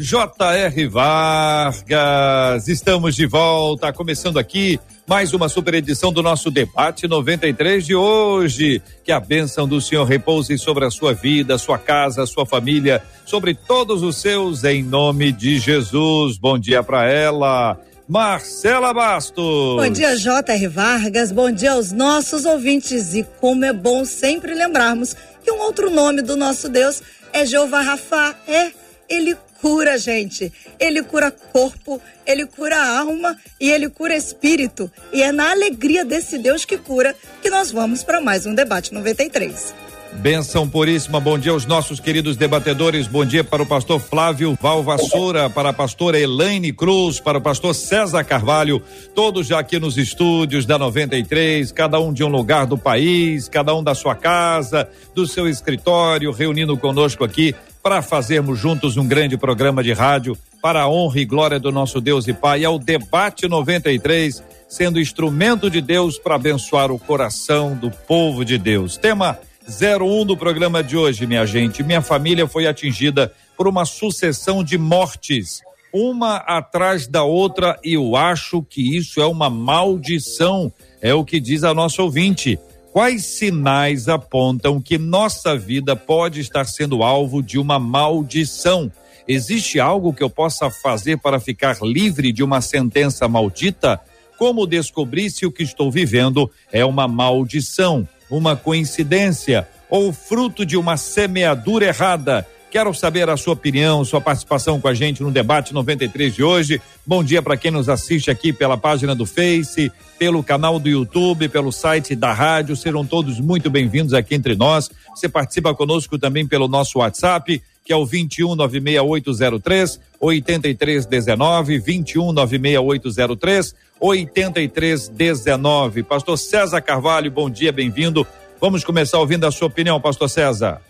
J.R. Vargas, estamos de volta, começando aqui mais uma super edição do nosso debate 93 de hoje. Que a bênção do Senhor repouse sobre a sua vida, sua casa, sua família, sobre todos os seus, em nome de Jesus. Bom dia para ela. Marcela Bastos. Bom dia, J.R. Vargas. Bom dia aos nossos ouvintes. E como é bom sempre lembrarmos que um outro nome do nosso Deus é Jeová Rafa. É, ele cura, gente. Ele cura corpo, ele cura alma e ele cura espírito. E é na alegria desse Deus que cura que nós vamos para mais um debate 93. Benção puríssima, bom dia aos nossos queridos debatedores, bom dia para o pastor Flávio Valvassoura, para a pastora Elaine Cruz, para o pastor César Carvalho, todos já aqui nos estúdios da 93, cada um de um lugar do país, cada um da sua casa, do seu escritório, reunindo conosco aqui para fazermos juntos um grande programa de rádio para a honra e glória do nosso Deus e Pai. É o Debate 93, sendo instrumento de Deus para abençoar o coração do povo de Deus. Tema 01 do programa de hoje, minha gente. Minha família foi atingida por uma sucessão de mortes, uma atrás da outra, e eu acho que isso é uma maldição, é o que diz a nossa ouvinte. Quais sinais apontam que nossa vida pode estar sendo alvo de uma maldição? Existe algo que eu possa fazer para ficar livre de uma sentença maldita? Como descobrir se o que estou vivendo é uma maldição, uma coincidência ou fruto de uma semeadura errada? Quero saber a sua opinião, sua participação com a gente no debate 93 de hoje. Bom dia para quem nos assiste aqui pela página do Face, pelo canal do YouTube, pelo site da rádio. Sejam todos muito bem-vindos aqui entre nós. Você participa conosco também pelo nosso WhatsApp, que é o 21 96803 8319, 21 96803 8319. Pastor César Carvalho, bom dia, bem-vindo. Vamos começar ouvindo a sua opinião, Pastor César.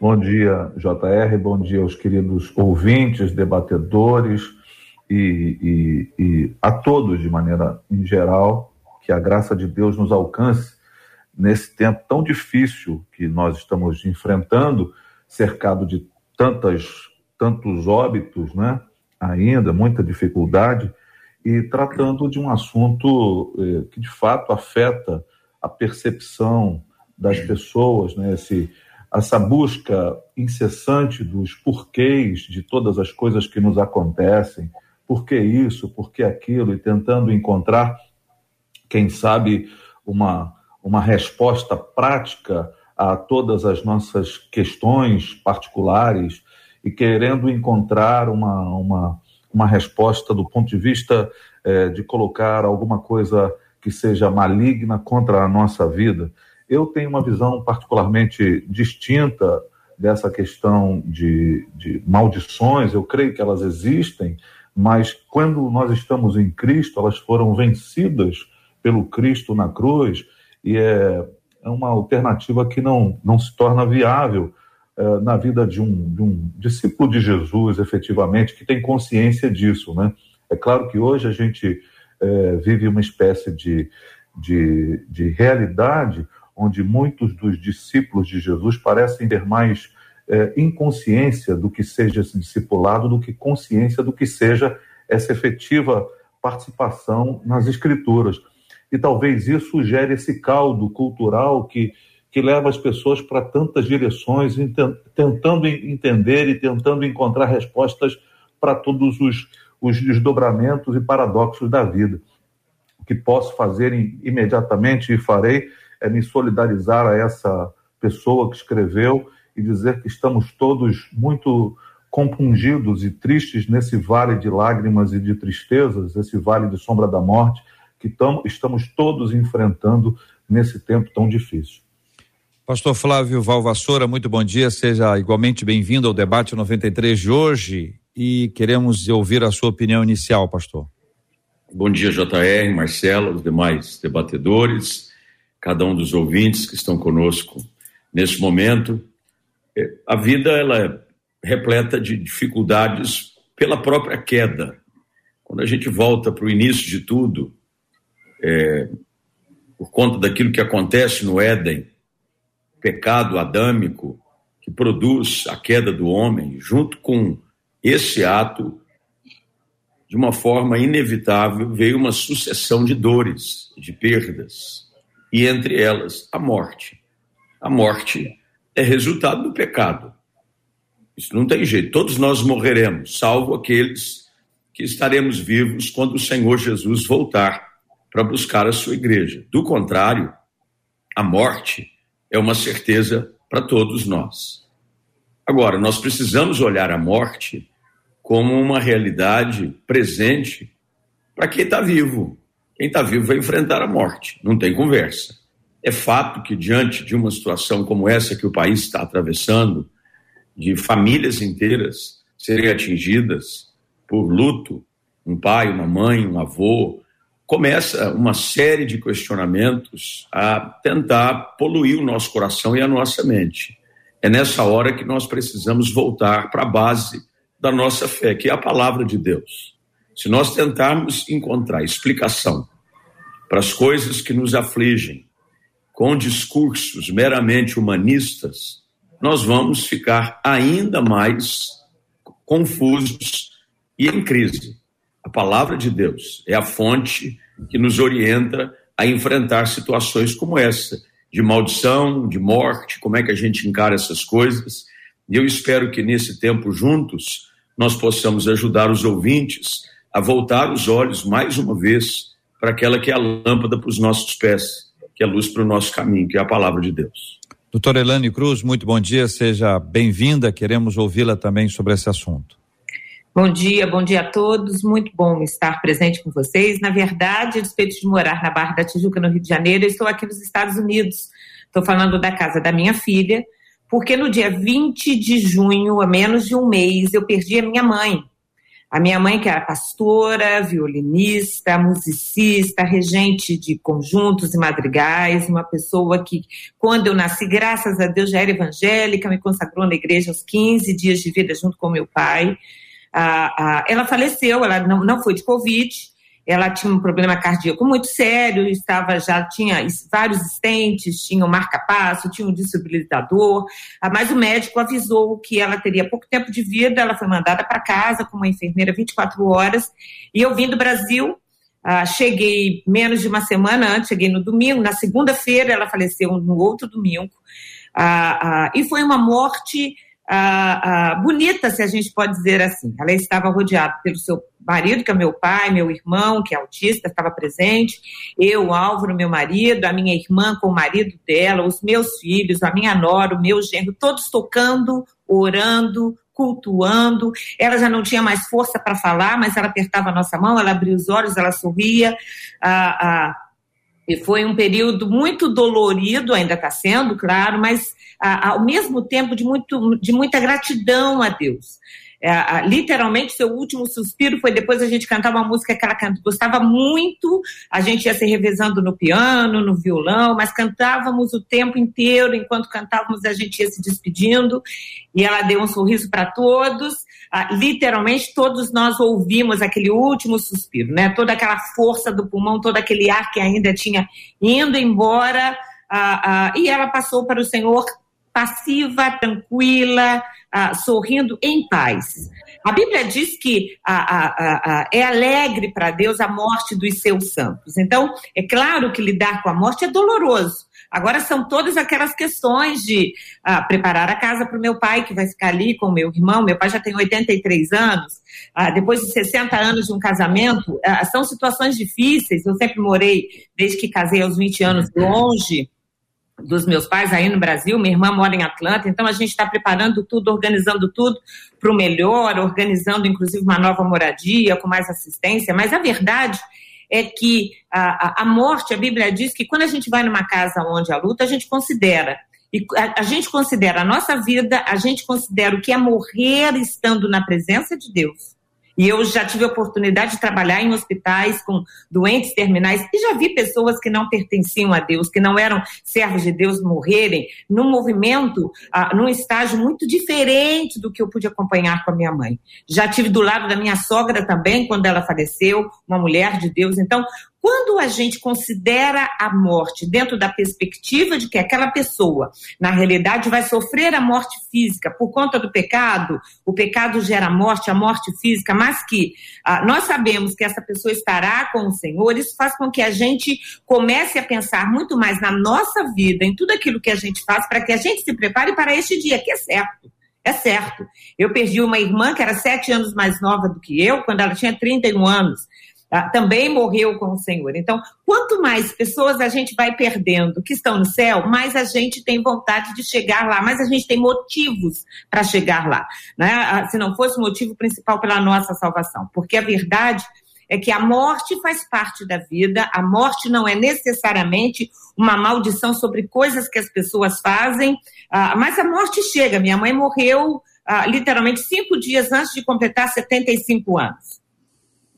Bom dia, JR, bom dia aos queridos ouvintes, debatedores e, e, e, a todos de maneira em geral, que a graça de Deus nos alcance nesse tempo tão difícil que nós estamos enfrentando, cercado de tantas, tantos óbitos, né? ainda, muita dificuldade, e tratando de um assunto eh, que de fato afeta a percepção das pessoas, né? Esse, essa busca incessante dos porquês de todas as coisas que nos acontecem, por que isso, por que aquilo, e tentando encontrar, quem sabe, uma, uma resposta prática a todas as nossas questões particulares e querendo encontrar uma, uma, uma resposta do ponto de vista eh, de colocar alguma coisa que seja maligna contra a nossa vida. Eu tenho uma visão particularmente distinta dessa questão de, de maldições, eu creio que elas existem, mas quando nós estamos em Cristo, elas foram vencidas pelo Cristo na cruz, e é, é uma alternativa que não, não se torna viável é, na vida de um, de um discípulo de Jesus, efetivamente, que tem consciência disso. Né? É claro que hoje a gente é, vive uma espécie de, de, de realidade onde muitos dos discípulos de Jesus parecem ter mais é, inconsciência do que seja esse discipulado do que consciência do que seja essa efetiva participação nas escrituras. E talvez isso gere esse caldo cultural que, que leva as pessoas para tantas direções, tentando entender e tentando encontrar respostas para todos os, os desdobramentos e paradoxos da vida. O que posso fazer imediatamente e farei é me solidarizar a essa pessoa que escreveu e dizer que estamos todos muito compungidos e tristes nesse vale de lágrimas e de tristezas, esse vale de sombra da morte que tamo, estamos todos enfrentando nesse tempo tão difícil. Pastor Flávio Valvassoura, muito bom dia, seja igualmente bem-vindo ao debate 93 de hoje. e queremos ouvir a sua opinião inicial, pastor. Bom dia, JR, Marcelo, os demais debatedores, cada um dos ouvintes que estão conosco nesse momento. É, a vida ela é repleta de dificuldades pela própria queda. Quando a gente volta para o início de tudo, é, por conta daquilo que acontece no Éden, pecado adâmico que produz a queda do homem, junto com esse ato, de uma forma inevitável, veio uma sucessão de dores, de perdas, e entre elas a morte. A morte é resultado do pecado. Isso não tem jeito, todos nós morreremos, salvo aqueles que estaremos vivos quando o Senhor Jesus voltar para buscar a sua igreja. Do contrário, a morte é uma certeza para todos nós. Agora, nós precisamos olhar a morte como uma realidade presente para quem está vivo. Quem está vivo vai enfrentar a morte, não tem conversa. É fato que, diante de uma situação como essa que o país está atravessando, de famílias inteiras serem atingidas por luto, um pai, uma mãe, um avô, começa uma série de questionamentos a tentar poluir o nosso coração e a nossa mente. É nessa hora que nós precisamos voltar para a base da nossa fé, que é a palavra de Deus. Se nós tentarmos encontrar explicação para as coisas que nos afligem com discursos meramente humanistas, nós vamos ficar ainda mais confusos e em crise. A palavra de Deus é a fonte que nos orienta a enfrentar situações como essa, de maldição, de morte, como é que a gente encara essas coisas. E eu espero que nesse tempo juntos nós possamos ajudar os ouvintes a voltar os olhos mais uma vez para aquela que é a lâmpada para os nossos pés, que é a luz para o nosso caminho, que é a palavra de Deus. Doutora Elane Cruz, muito bom dia, seja bem-vinda. Queremos ouvi-la também sobre esse assunto. Bom dia, bom dia a todos. Muito bom estar presente com vocês. Na verdade, a despeito de morar na Barra da Tijuca, no Rio de Janeiro, eu estou aqui nos Estados Unidos. Estou falando da casa da minha filha, porque no dia 20 de junho, há menos de um mês, eu perdi a minha mãe. A minha mãe, que era pastora, violinista, musicista, regente de conjuntos e madrigais, uma pessoa que, quando eu nasci, graças a Deus, já era evangélica, me consagrou na igreja aos 15 dias de vida junto com meu pai. Ela faleceu, ela não, não foi de Covid, ela tinha um problema cardíaco muito sério, estava já tinha vários estentes, tinha um marca-passo, tinha um desfibrilador, mas o médico avisou que ela teria pouco tempo de vida, ela foi mandada para casa com uma enfermeira 24 horas, e eu vim do Brasil, ah, cheguei menos de uma semana antes, cheguei no domingo, na segunda-feira ela faleceu no outro domingo, ah, ah, e foi uma morte ah, ah, bonita, se a gente pode dizer assim. Ela estava rodeada pelo seu marido, que é meu pai, meu irmão, que é autista, estava presente, eu, Álvaro, meu marido, a minha irmã com o marido dela, os meus filhos, a minha nora, o meu genro, todos tocando, orando, cultuando. Ela já não tinha mais força para falar, mas ela apertava a nossa mão, ela abria os olhos, ela sorria. Ah, e foi um período muito dolorido, ainda está sendo, claro, mas ao mesmo tempo de, muito, de muita gratidão a Deus. É, literalmente, seu último suspiro foi depois a gente cantar uma música que ela gostava muito, a gente ia se revezando no piano, no violão, mas cantávamos o tempo inteiro, enquanto cantávamos a gente ia se despedindo, e ela deu um sorriso para todos, literalmente todos nós ouvimos aquele último suspiro, né? toda aquela força do pulmão, todo aquele ar que ainda tinha indo embora, e ela passou para o Senhor passiva, tranquila, ah, sorrindo em paz. A Bíblia diz que é alegre para Deus a morte dos seus santos. Então, é claro que lidar com a morte é doloroso. Agora são todas aquelas questões de ah, preparar a casa para o meu pai, que vai ficar ali com o meu irmão. Meu pai já tem 83 anos. Ah, depois de 60 anos de um casamento, ah, são situações difíceis. Eu sempre morei, desde que casei aos 20 anos, longe dos meus pais aí no Brasil, minha irmã mora em Atlanta, então a gente está preparando tudo, organizando tudo para o melhor, organizando inclusive uma nova moradia com mais assistência, mas a verdade é que a, a, morte, a Bíblia diz que quando a gente vai numa casa onde há luta, a gente considera. E a, a, gente considera a nossa vida, a gente considera o que é morrer estando na presença de Deus. E eu já tive a oportunidade de trabalhar em hospitais com doentes terminais e já vi pessoas que não pertenciam a Deus, que não eram servos de Deus morrerem num movimento, ah, num estágio muito diferente do que eu pude acompanhar com a minha mãe. Já tive do lado da minha sogra também, quando ela faleceu, uma mulher de Deus. Então, quando a gente considera a morte dentro da perspectiva de que aquela pessoa, na realidade, vai sofrer a morte física por conta do pecado, o pecado gera morte, a morte física, mas que ah, nós sabemos que essa pessoa estará com o Senhor, isso faz com que a gente comece a pensar muito mais na nossa vida, em tudo aquilo que a gente faz, para que a gente se prepare para este dia, que é certo. É certo. Eu perdi uma irmã que era sete anos mais nova do que eu, quando ela tinha 31 anos. Tá? também morreu com o Senhor. Então, quanto mais pessoas a gente vai perdendo que estão no céu, mais a gente tem vontade de chegar lá, mais a gente tem motivos para chegar lá. Né? Ah, se não fosse o motivo principal pela nossa salvação. Porque a verdade é que a morte faz parte da vida, a morte não é necessariamente uma maldição sobre coisas que as pessoas fazem, ah, mas a morte chega. Minha mãe morreu literalmente cinco dias antes de completar 75 anos.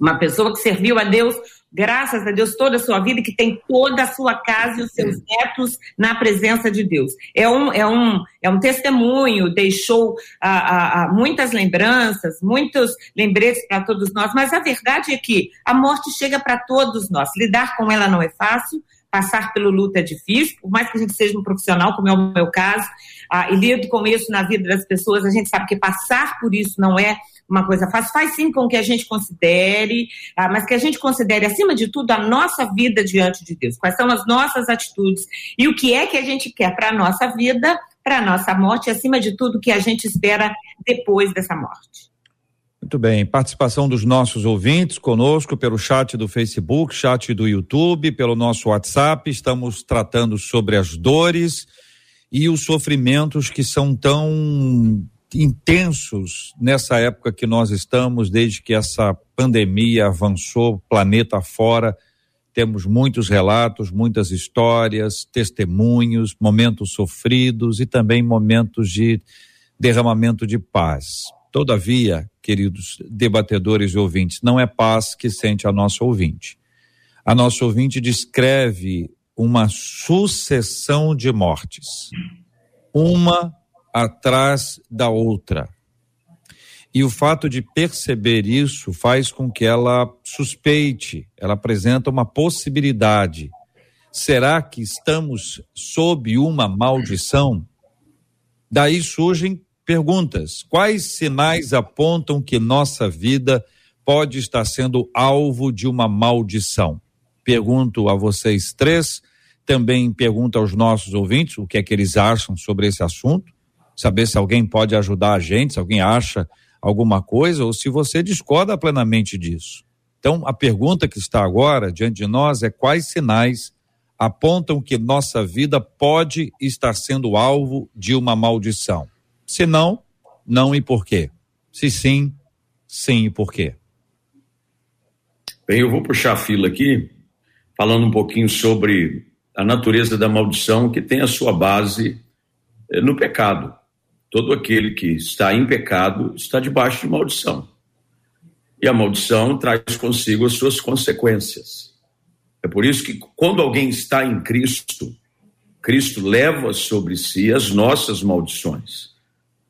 Uma pessoa que serviu a Deus, graças a Deus, toda a sua vida, e que tem toda a sua casa e os seus netos na presença de Deus. É um, é um, é um testemunho, deixou ah, ah, ah muitas lembranças, muitos lembretes para todos nós, mas a verdade é que a morte chega para todos nós. Lidar com ela não é fácil, passar pelo luto é difícil, por mais que a gente seja um profissional, como é o meu caso, ah, e lido com isso na vida das pessoas, a gente sabe que passar por isso não é uma coisa fácil, faz sim com que a gente considere, ah, mas que a gente considere, acima de tudo, a nossa vida diante de Deus. Quais são as nossas atitudes e o que é que a gente quer para a nossa vida, para a nossa morte, e, acima de tudo, o que a gente espera depois dessa morte. Muito bem, participação dos nossos ouvintes conosco pelo chat do Facebook, chat do YouTube, pelo nosso WhatsApp. Estamos tratando sobre as dores e os sofrimentos que são tão intensos nessa época que nós estamos, desde que essa pandemia avançou planeta fora. Temos muitos relatos, muitas histórias, testemunhos, momentos sofridos e também momentos de derramamento de paz. Todavia, queridos debatedores e ouvintes, não é paz que sente a nossa ouvinte. A nossa ouvinte descreve uma sucessão de mortes, uma atrás da outra. E o fato de perceber isso faz com que ela suspeite, ela apresenta uma possibilidade. Será que estamos sob uma maldição? Daí surgem perguntas: quais sinais apontam que nossa vida pode estar sendo alvo de uma maldição? Pergunto a vocês três, também pergunto aos nossos ouvintes o que é que eles acham sobre esse assunto saber se alguém pode ajudar a gente, se alguém acha alguma coisa ou se você discorda plenamente disso. Então, a pergunta que está agora diante de nós é quais sinais apontam que nossa vida pode estar sendo alvo de uma maldição? Se não, não e por quê? Se sim, sim e por quê? Bem, eu vou puxar a fila aqui, falando um pouquinho sobre a natureza da maldição que tem a sua base eh, no pecado. Todo aquele que está em pecado está debaixo de maldição. E a maldição traz consigo as suas consequências. É por isso que quando alguém está em Cristo, Cristo leva sobre si as nossas maldições.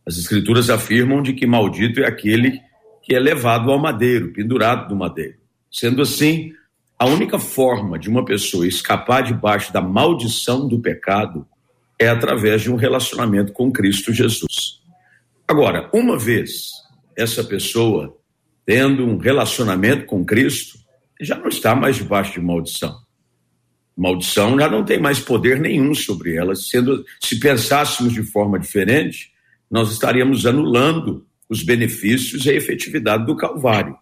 As escrituras afirmam de que maldito é aquele que é levado ao madeiro, pendurado no madeiro. Sendo assim, a única forma de uma pessoa escapar debaixo da maldição do pecado é através de um relacionamento com Cristo Jesus. Agora, uma vez essa pessoa tendo um relacionamento com Cristo, já não está mais debaixo de maldição. Maldição já não tem mais poder nenhum sobre ela. Sendo, se pensássemos de forma diferente, nós estaríamos anulando os benefícios e a efetividade do Calvário.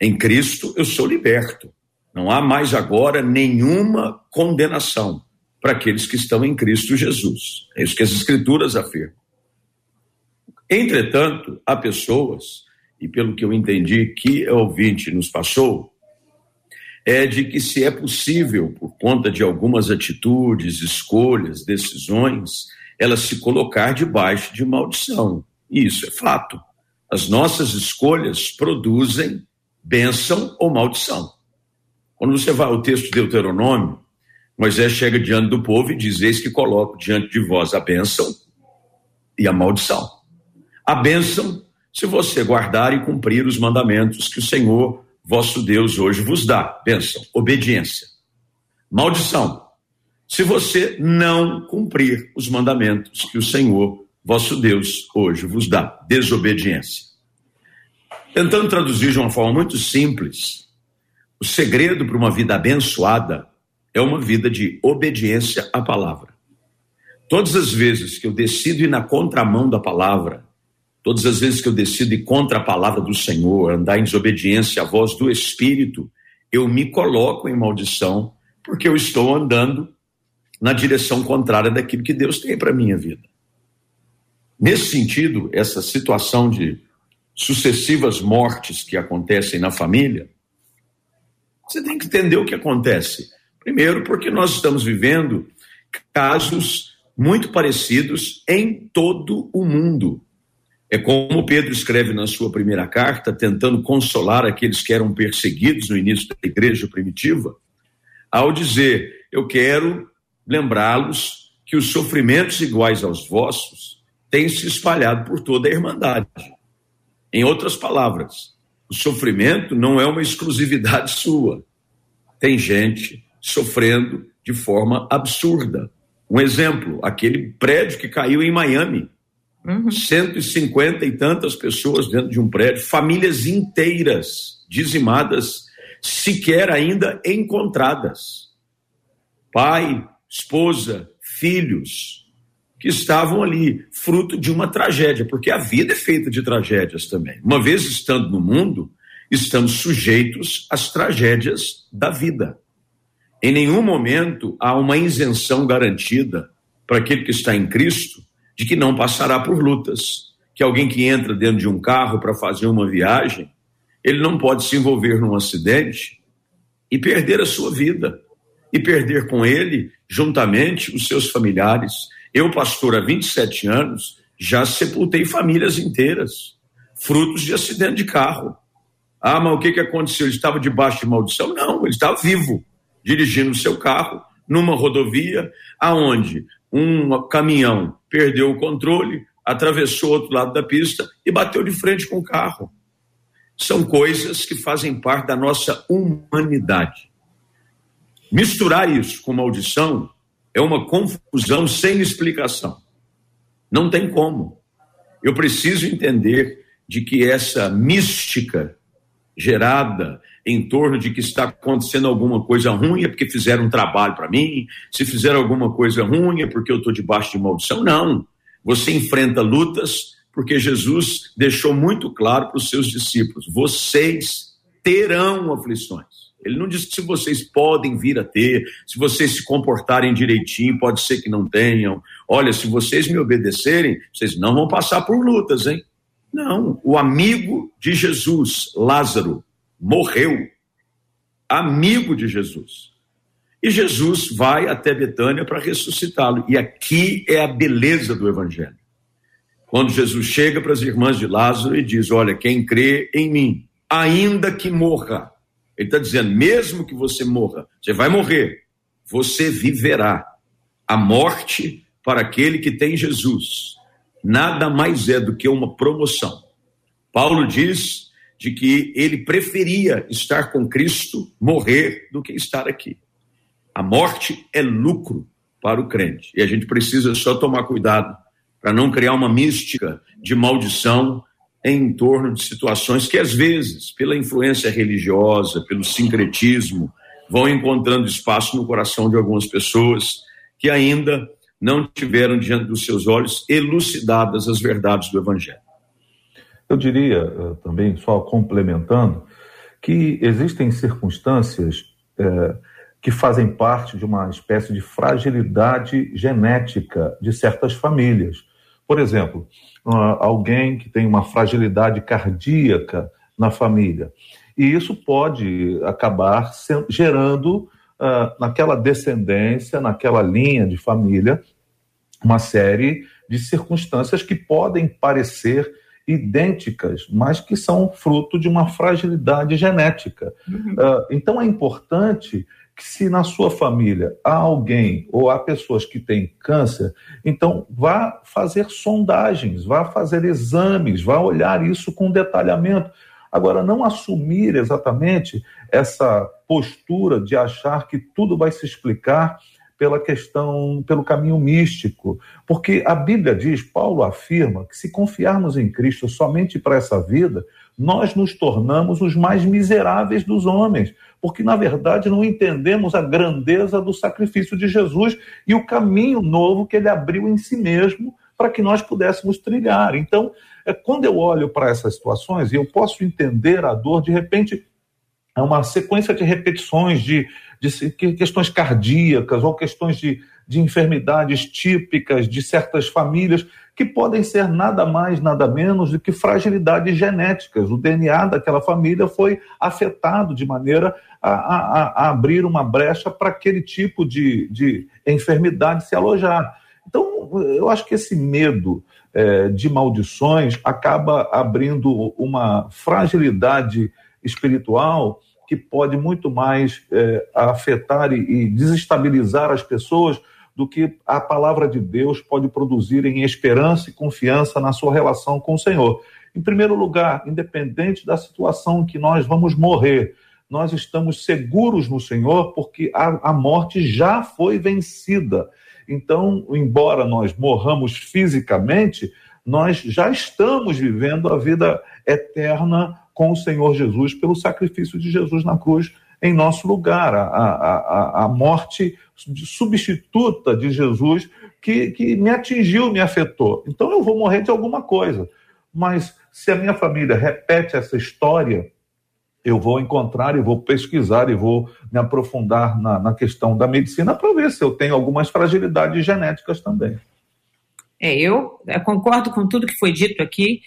Em Cristo eu sou liberto. Não há mais agora nenhuma condenação para aqueles que estão em Cristo Jesus. É isso que as Escrituras afirmam. Entretanto, há pessoas, e pelo que eu entendi que o ouvinte nos passou, é de que se é possível, por conta de algumas atitudes, escolhas, decisões, ela se colocar debaixo de maldição. E isso é fato. As nossas escolhas produzem bênção ou maldição. Quando você vai ao texto de Deuteronômio, Moisés chega diante do povo e diz: Eis que coloco diante de vós a bênção e a maldição. A bênção, se você guardar e cumprir os mandamentos que o Senhor, vosso Deus, hoje vos dá. Bênção, obediência. Maldição, se você não cumprir os mandamentos que o Senhor, vosso Deus, hoje vos dá. Desobediência. Tentando traduzir de uma forma muito simples, o segredo para uma vida abençoada é uma vida de obediência à palavra. Todas as vezes que eu decido ir na contramão da palavra, todas as vezes que eu decido ir contra a palavra do Senhor, andar em desobediência à voz do Espírito, eu me coloco em maldição, porque eu estou andando na direção contrária daquilo que Deus tem para a minha vida. Nesse sentido, essa situação de sucessivas mortes que acontecem na família, você tem que entender o que acontece. Primeiro, porque nós estamos vivendo casos muito parecidos em todo o mundo. É como Pedro escreve na sua primeira carta, tentando consolar aqueles que eram perseguidos no início da igreja primitiva, ao dizer: Eu quero lembrá-los que os sofrimentos iguais aos vossos têm se espalhado por toda a irmandade. Em outras palavras, o sofrimento não é uma exclusividade sua. Tem gente sofrendo de forma absurda. Um exemplo, aquele prédio que caiu em Miami. Uhum. 150 e tantas pessoas dentro de um prédio, famílias inteiras dizimadas, sequer ainda encontradas. Pai, esposa, filhos, que estavam ali, fruto de uma tragédia, porque a vida é feita de tragédias também. Uma vez estando no mundo, estamos sujeitos às tragédias da vida. Em nenhum momento há uma isenção garantida para aquele que está em Cristo de que não passará por lutas. Que alguém que entra dentro de um carro para fazer uma viagem, ele não pode se envolver num acidente e perder a sua vida e perder com ele, juntamente, os seus familiares. Eu, pastor, há 27 anos, já sepultei famílias inteiras, frutos de acidente de carro. Ah, mas o que, que aconteceu? Ele estava debaixo de maldição? Não, ele estava vivo dirigindo seu carro numa rodovia aonde um caminhão perdeu o controle, atravessou o outro lado da pista e bateu de frente com o carro. São coisas que fazem parte da nossa humanidade. Misturar isso com maldição é uma confusão sem explicação. Não tem como. Eu preciso entender de que essa mística gerada em torno de que está acontecendo alguma coisa ruim é porque fizeram um trabalho para mim, se fizeram alguma coisa ruim é porque eu estou debaixo de maldição. Não. Você enfrenta lutas porque Jesus deixou muito claro para os seus discípulos: vocês terão aflições. Ele não disse se vocês podem vir a ter, se vocês se comportarem direitinho, pode ser que não tenham. Olha, se vocês me obedecerem, vocês não vão passar por lutas, hein? Não. O amigo de Jesus, Lázaro, morreu, amigo de Jesus. E Jesus vai até Betânia para ressuscitá-lo. E aqui é a beleza do Evangelho. Quando Jesus chega para as irmãs de Lázaro e diz: Olha, quem crê em mim, ainda que morra, ele está dizendo: mesmo que você morra, você vai morrer, você viverá. A morte para aquele que tem Jesus nada mais é do que uma promoção. Paulo diz de que ele preferia estar com Cristo, morrer, do que estar aqui. A morte é lucro para o crente. E a gente precisa só tomar cuidado para não criar uma mística de maldição em torno de situações que, às vezes, pela influência religiosa, pelo sincretismo, vão encontrando espaço no coração de algumas pessoas que ainda não tiveram diante dos seus olhos elucidadas as verdades do Evangelho. Eu diria uh, também, só complementando, que existem circunstâncias uh, que fazem parte de uma espécie de fragilidade genética de certas famílias. Por exemplo, uh, alguém que tem uma fragilidade cardíaca na família. E isso pode acabar gerando naquela descendência, naquela linha de família, uma série de circunstâncias que podem parecer idênticas, mas que são fruto de uma fragilidade genética. Uhum. Uh, então é importante que se na sua família há alguém ou há pessoas que têm câncer, então vá fazer sondagens, vá fazer exames, vá olhar isso com detalhamento. Agora, não assumir exatamente essa postura de achar que tudo vai se explicar pela questão, pelo caminho místico. Porque a Bíblia diz, Paulo afirma, que se confiarmos em Cristo somente para essa vida, nós nos tornamos os mais miseráveis dos homens. Porque, na verdade, não entendemos a grandeza do sacrifício de Jesus e o caminho novo que ele abriu em si mesmo para que nós pudéssemos trilhar. Então, é quando eu olho para essas situações e eu posso entender a dor, de repente, é uma sequência de repetições de de questões cardíacas ou questões de, de enfermidades típicas de certas famílias, que podem ser nada mais, nada menos do que fragilidades genéticas. O DNA daquela família foi afetado de maneira a, a, a abrir uma brecha para aquele tipo de, de enfermidade se alojar. Então, eu acho que esse medo é, de maldições acaba abrindo uma fragilidade espiritual que pode muito mais é, afetar e, e desestabilizar as pessoas do que a palavra de Deus pode produzir em esperança e confiança na sua relação com o Senhor. Em primeiro lugar, independente da situação que nós vamos morrer, nós estamos seguros no Senhor porque a, a morte já foi vencida. Então, embora nós morramos fisicamente, nós já estamos vivendo a vida eterna com o Senhor Jesus, pelo sacrifício de Jesus na cruz em nosso lugar, a, a, a morte substituta de Jesus que, que me atingiu, me afetou. Então eu vou morrer de alguma coisa. Mas se a minha família repete essa história, eu vou encontrar e vou pesquisar e vou me aprofundar na, na questão da medicina para ver se eu tenho algumas fragilidades genéticas também. É, eu concordo com tudo que foi dito aqui.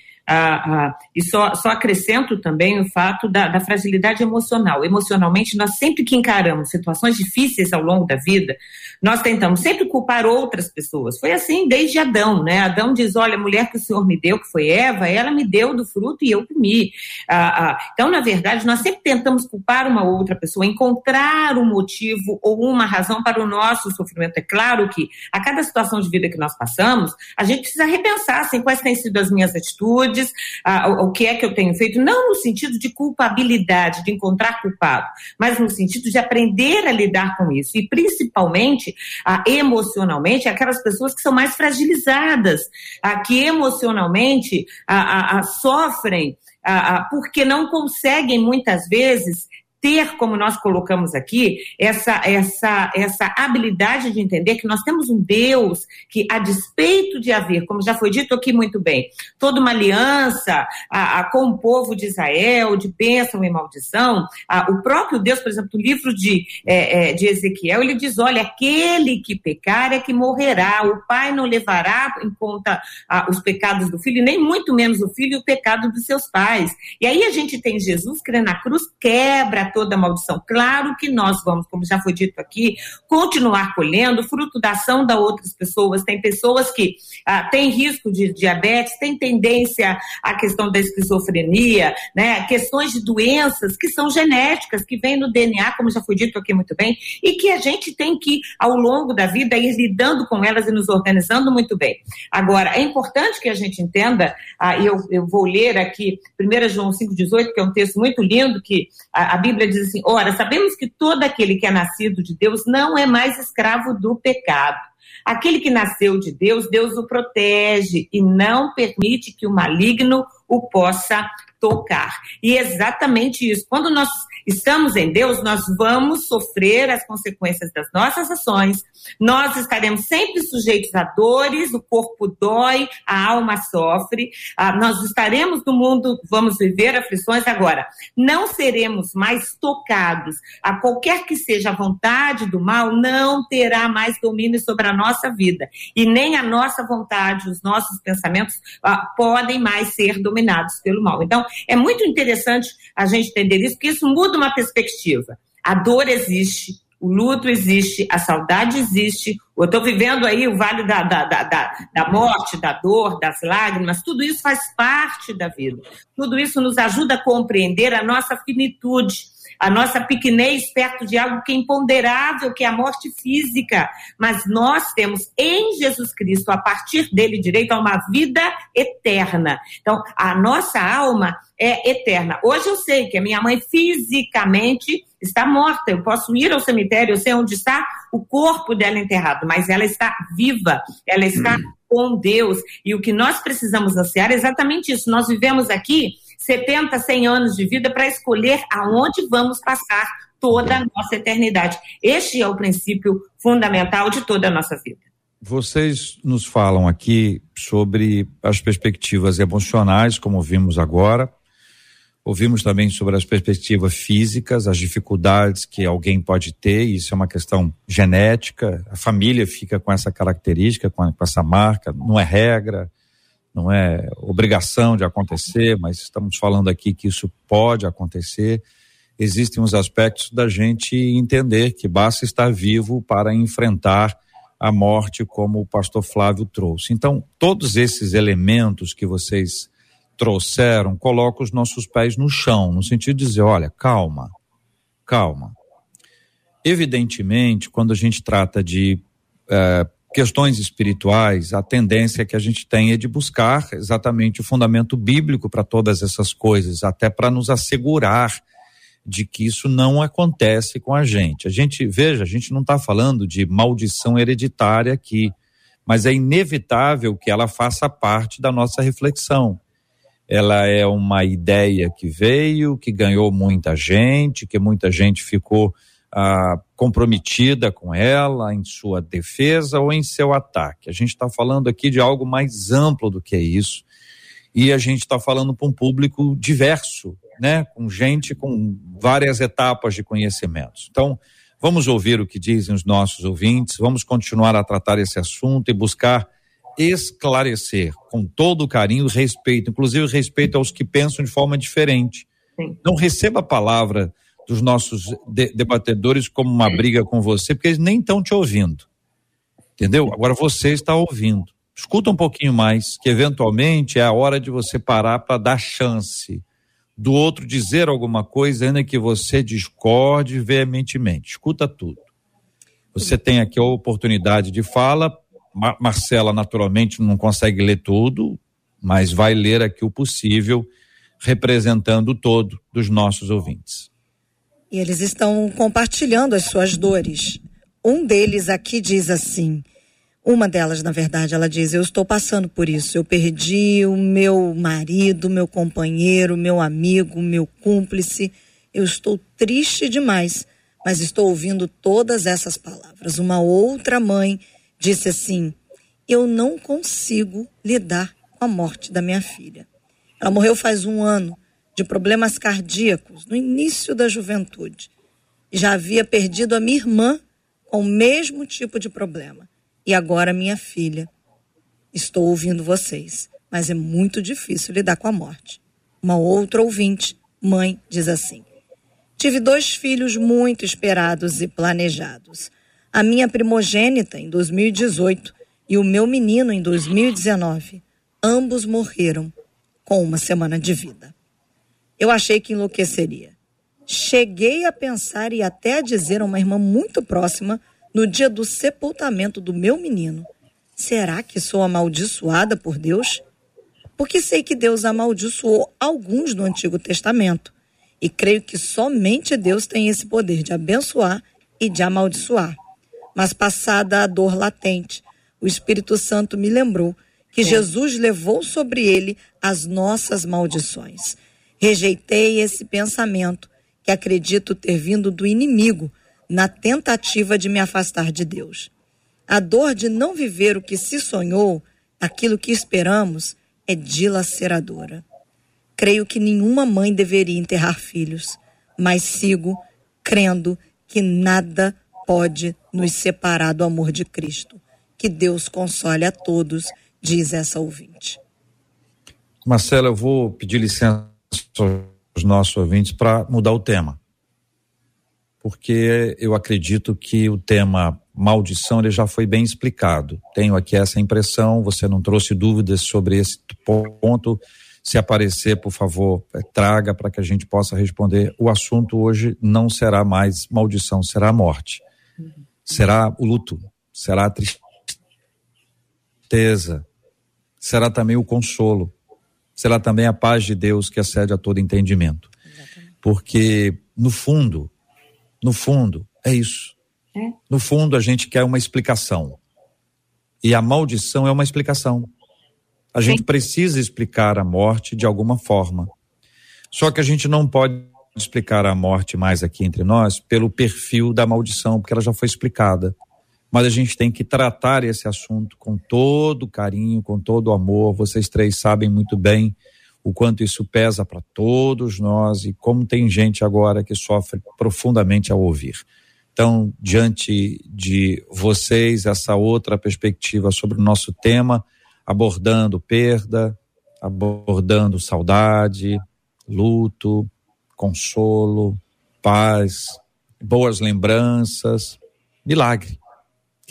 E só, só acrescento também o fato da, da, fragilidade emocional. Emocionalmente, nós sempre que encaramos situações difíceis ao longo da vida, nós tentamos sempre culpar outras pessoas. Foi assim desde Adão, né? Adão diz: olha, a mulher que o Senhor me deu, que foi Eva, ela me deu do fruto e eu comi. Ah, ah, então, na verdade, nós sempre tentamos culpar uma outra pessoa, encontrar um motivo ou uma razão para o nosso sofrimento. É claro que a cada situação de vida que nós passamos, a gente precisa repensar assim, quais têm sido as minhas atitudes ah, o que é que eu tenho feito, não no sentido de culpabilidade, de encontrar culpado, mas no sentido de aprender a lidar com isso. E principalmente, ah, emocionalmente, aquelas pessoas que são mais fragilizadas, ah, que emocionalmente ah, sofrem porque não conseguem muitas vezes ter, como nós colocamos aqui, essa, essa, essa habilidade de entender que nós temos um Deus que, a despeito de haver, como já foi dito aqui muito bem, toda uma aliança a, a, com o povo de Israel, de bênção e maldição, a, o próprio Deus, por exemplo, no livro de, é, é, de Ezequiel, ele diz: olha, aquele que pecar é que morrerá, o pai não levará em conta os pecados do filho, nem muito menos o filho o pecado dos seus pais. E aí a gente tem Jesus que na cruz quebra toda maldição. Claro que nós vamos, como já foi dito aqui, continuar colhendo fruto da ação da outras pessoas. Tem pessoas que ah, têm risco de diabetes, têm tendência à questão da esquizofrenia, né? questões de doenças que são genéticas, que vêm no DNA, como já foi dito aqui muito bem, e que a gente tem que, ao longo da vida, ir lidando com elas e nos organizando muito bem. Agora, é importante que a gente entenda, ah, eu, eu vou ler aqui 1 João 5,18, que é um texto muito lindo, que a, a Bíblia Bíblia diz assim: ora, sabemos que todo aquele que é nascido de Deus não é mais escravo do pecado. Aquele que nasceu de Deus, Deus o protege e não permite que o maligno o possa tocar. E é exatamente isso. Quando nós estamos em Deus, nós vamos sofrer as consequências das nossas ações, nós estaremos sempre sujeitos a dores, o corpo dói, a alma sofre, ah, nós estaremos no mundo, vamos viver aflições agora. Não seremos mais tocados a qualquer que seja a vontade do mal, não terá mais domínio sobre a nossa vida. E nem a nossa vontade, os nossos pensamentos ah, podem mais ser dominados pelo mal. Então, é muito interessante a gente entender isso, porque isso muda uma perspectiva. A dor existe, O luto existe, a saudade existe. Eu estou vivendo aí o vale da, da, da, da, morte, da dor, das lágrimas. Tudo isso faz parte da vida. Tudo isso nos ajuda a compreender a nossa finitude a nossa pequenez perto de algo que é imponderável, que é a morte física. Mas nós temos em Jesus Cristo, a partir dele, direito a uma vida eterna. Então, a nossa alma é eterna. Hoje eu sei que a minha mãe fisicamente está morta. Eu posso ir ao cemitério, eu sei onde está o corpo dela enterrado, mas ela está viva, ela está hum. com Deus. E o que nós precisamos ansiar é exatamente isso. Nós vivemos aqui 70, 100 anos de vida para escolher aonde vamos passar toda a nossa eternidade. Este é o princípio fundamental de toda a nossa vida. Vocês nos falam aqui sobre as perspectivas emocionais, como vimos agora. Ouvimos também sobre as perspectivas físicas, as dificuldades que alguém pode ter, isso é uma questão genética, a família fica com essa característica, com, essa marca, não é regra, não é obrigação de acontecer, mas estamos falando aqui que isso pode acontecer. Existem os aspectos da gente entender que basta estar vivo para enfrentar a morte, como o pastor Flávio trouxe. Então, todos esses elementos que vocês trouxeram colocam os nossos pés no chão, no sentido de dizer: olha, calma, calma. Evidentemente, quando a gente trata de eh, questões espirituais, a tendência que a gente tem é de buscar exatamente o fundamento bíblico para todas essas coisas, até para nos assegurar de que isso não acontece com a gente. A gente, veja, a gente não está falando de maldição hereditária aqui, mas é inevitável que ela faça parte da nossa reflexão. Ela é uma ideia que veio, que ganhou muita gente, que muita gente ficou ah, comprometida com ela em sua defesa ou em seu ataque. A gente está falando aqui de algo mais amplo do que isso. E a gente está falando para um público diverso, né? Com gente com várias etapas de conhecimentos. Então, vamos ouvir o que dizem os nossos ouvintes, vamos continuar a tratar esse assunto e buscar esclarecer com todo o carinho e respeito, inclusive respeito aos que pensam de forma diferente. Sim. Não receba a palavra dos nossos de debatedores como uma briga com você, porque eles nem estão te ouvindo. Entendeu? Agora você está ouvindo. Escuta um pouquinho mais, que eventualmente é a hora de você parar para dar chance do outro dizer alguma coisa, ainda que você discorde veementemente. Escuta tudo. Você tem aqui a oportunidade de fala. Mar Marcela, naturalmente, não consegue ler tudo, mas vai ler aqui o possível, representando o todo dos nossos ouvintes. E eles estão compartilhando as suas dores. Um deles aqui diz assim: uma delas, na verdade, ela diz: Eu estou passando por isso. Eu perdi o meu marido, meu companheiro, meu amigo, meu cúmplice. Eu estou triste demais, mas estou ouvindo todas essas palavras. Uma outra mãe disse assim: Eu não consigo lidar com a morte da minha filha. Ela morreu faz um ano de problemas cardíacos no início da juventude. Já havia perdido a minha irmã com o mesmo tipo de problema. E agora minha filha. Estou ouvindo vocês, mas é muito difícil lidar com a morte. Uma outra ouvinte, mãe, diz assim: Tive dois filhos muito esperados e planejados. A minha primogênita em 2018 e o meu menino em 2019. Ambos morreram com uma semana de vida. Eu achei que enlouqueceria. Cheguei a pensar e até a dizer a uma irmã muito próxima, no dia do sepultamento do meu menino: será que sou amaldiçoada por Deus? Porque sei que Deus amaldiçoou alguns no Antigo Testamento. E creio que somente Deus tem esse poder de abençoar e de amaldiçoar. Mas passada a dor latente, o Espírito Santo me lembrou que Jesus levou sobre ele as nossas maldições. Rejeitei esse pensamento que acredito ter vindo do inimigo na tentativa de me afastar de Deus. A dor de não viver o que se sonhou, aquilo que esperamos, é dilaceradora. Creio que nenhuma mãe deveria enterrar filhos, mas sigo crendo que nada pode nos separar do amor de Cristo. Que Deus console a todos, diz essa ouvinte. Marcela, eu vou pedir licença os nossos ouvintes para mudar o tema. porque eu acredito que o tema maldição ele já foi bem explicado. Tenho aqui essa impressão, você não trouxe dúvidas sobre esse ponto. Se aparecer, por favor, é, traga para que a gente possa responder. O assunto hoje não será mais maldição, será morte. Será o luto, será a tristeza, será também o consolo, será também a paz de Deus que excede a todo entendimento. Porque, no fundo, no fundo, é isso. É. No fundo, a gente quer uma explicação. E a maldição é uma explicação. A Sim. gente precisa explicar a morte de alguma forma. Só que a gente não pode explicar a morte mais aqui entre nós pelo perfil da maldição, porque ela já foi explicada. Mas a gente tem que tratar esse assunto com todo carinho, com todo amor. Vocês três sabem muito bem o quanto isso pesa para todos nós e como tem gente agora que sofre profundamente ao ouvir. Então, diante de vocês, essa outra perspectiva sobre o nosso tema, abordando perda, abordando saudade, luto, consolo, paz, boas lembranças, milagre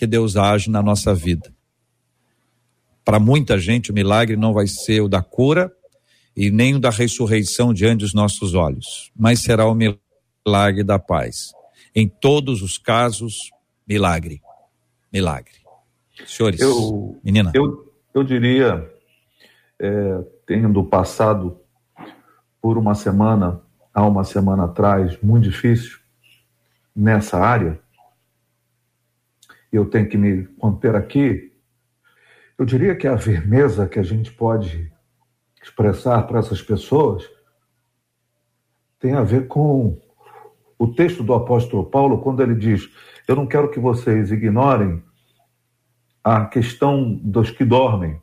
que Deus age na nossa vida. Para muita gente, o milagre não vai ser o da cura, e nem o da ressurreição diante dos nossos olhos, mas será o milagre da paz. Em todos os casos, milagre. Milagre. Senhores, eu, menina. Eu, eu diria, é, tendo passado por uma semana, há uma semana atrás, muito difícil nessa área, eu tenho que me conter aqui. Eu diria que a firmeza que a gente pode expressar para essas pessoas tem a ver com o texto do apóstolo Paulo, quando ele diz: Eu não quero que vocês ignorem a questão dos que dormem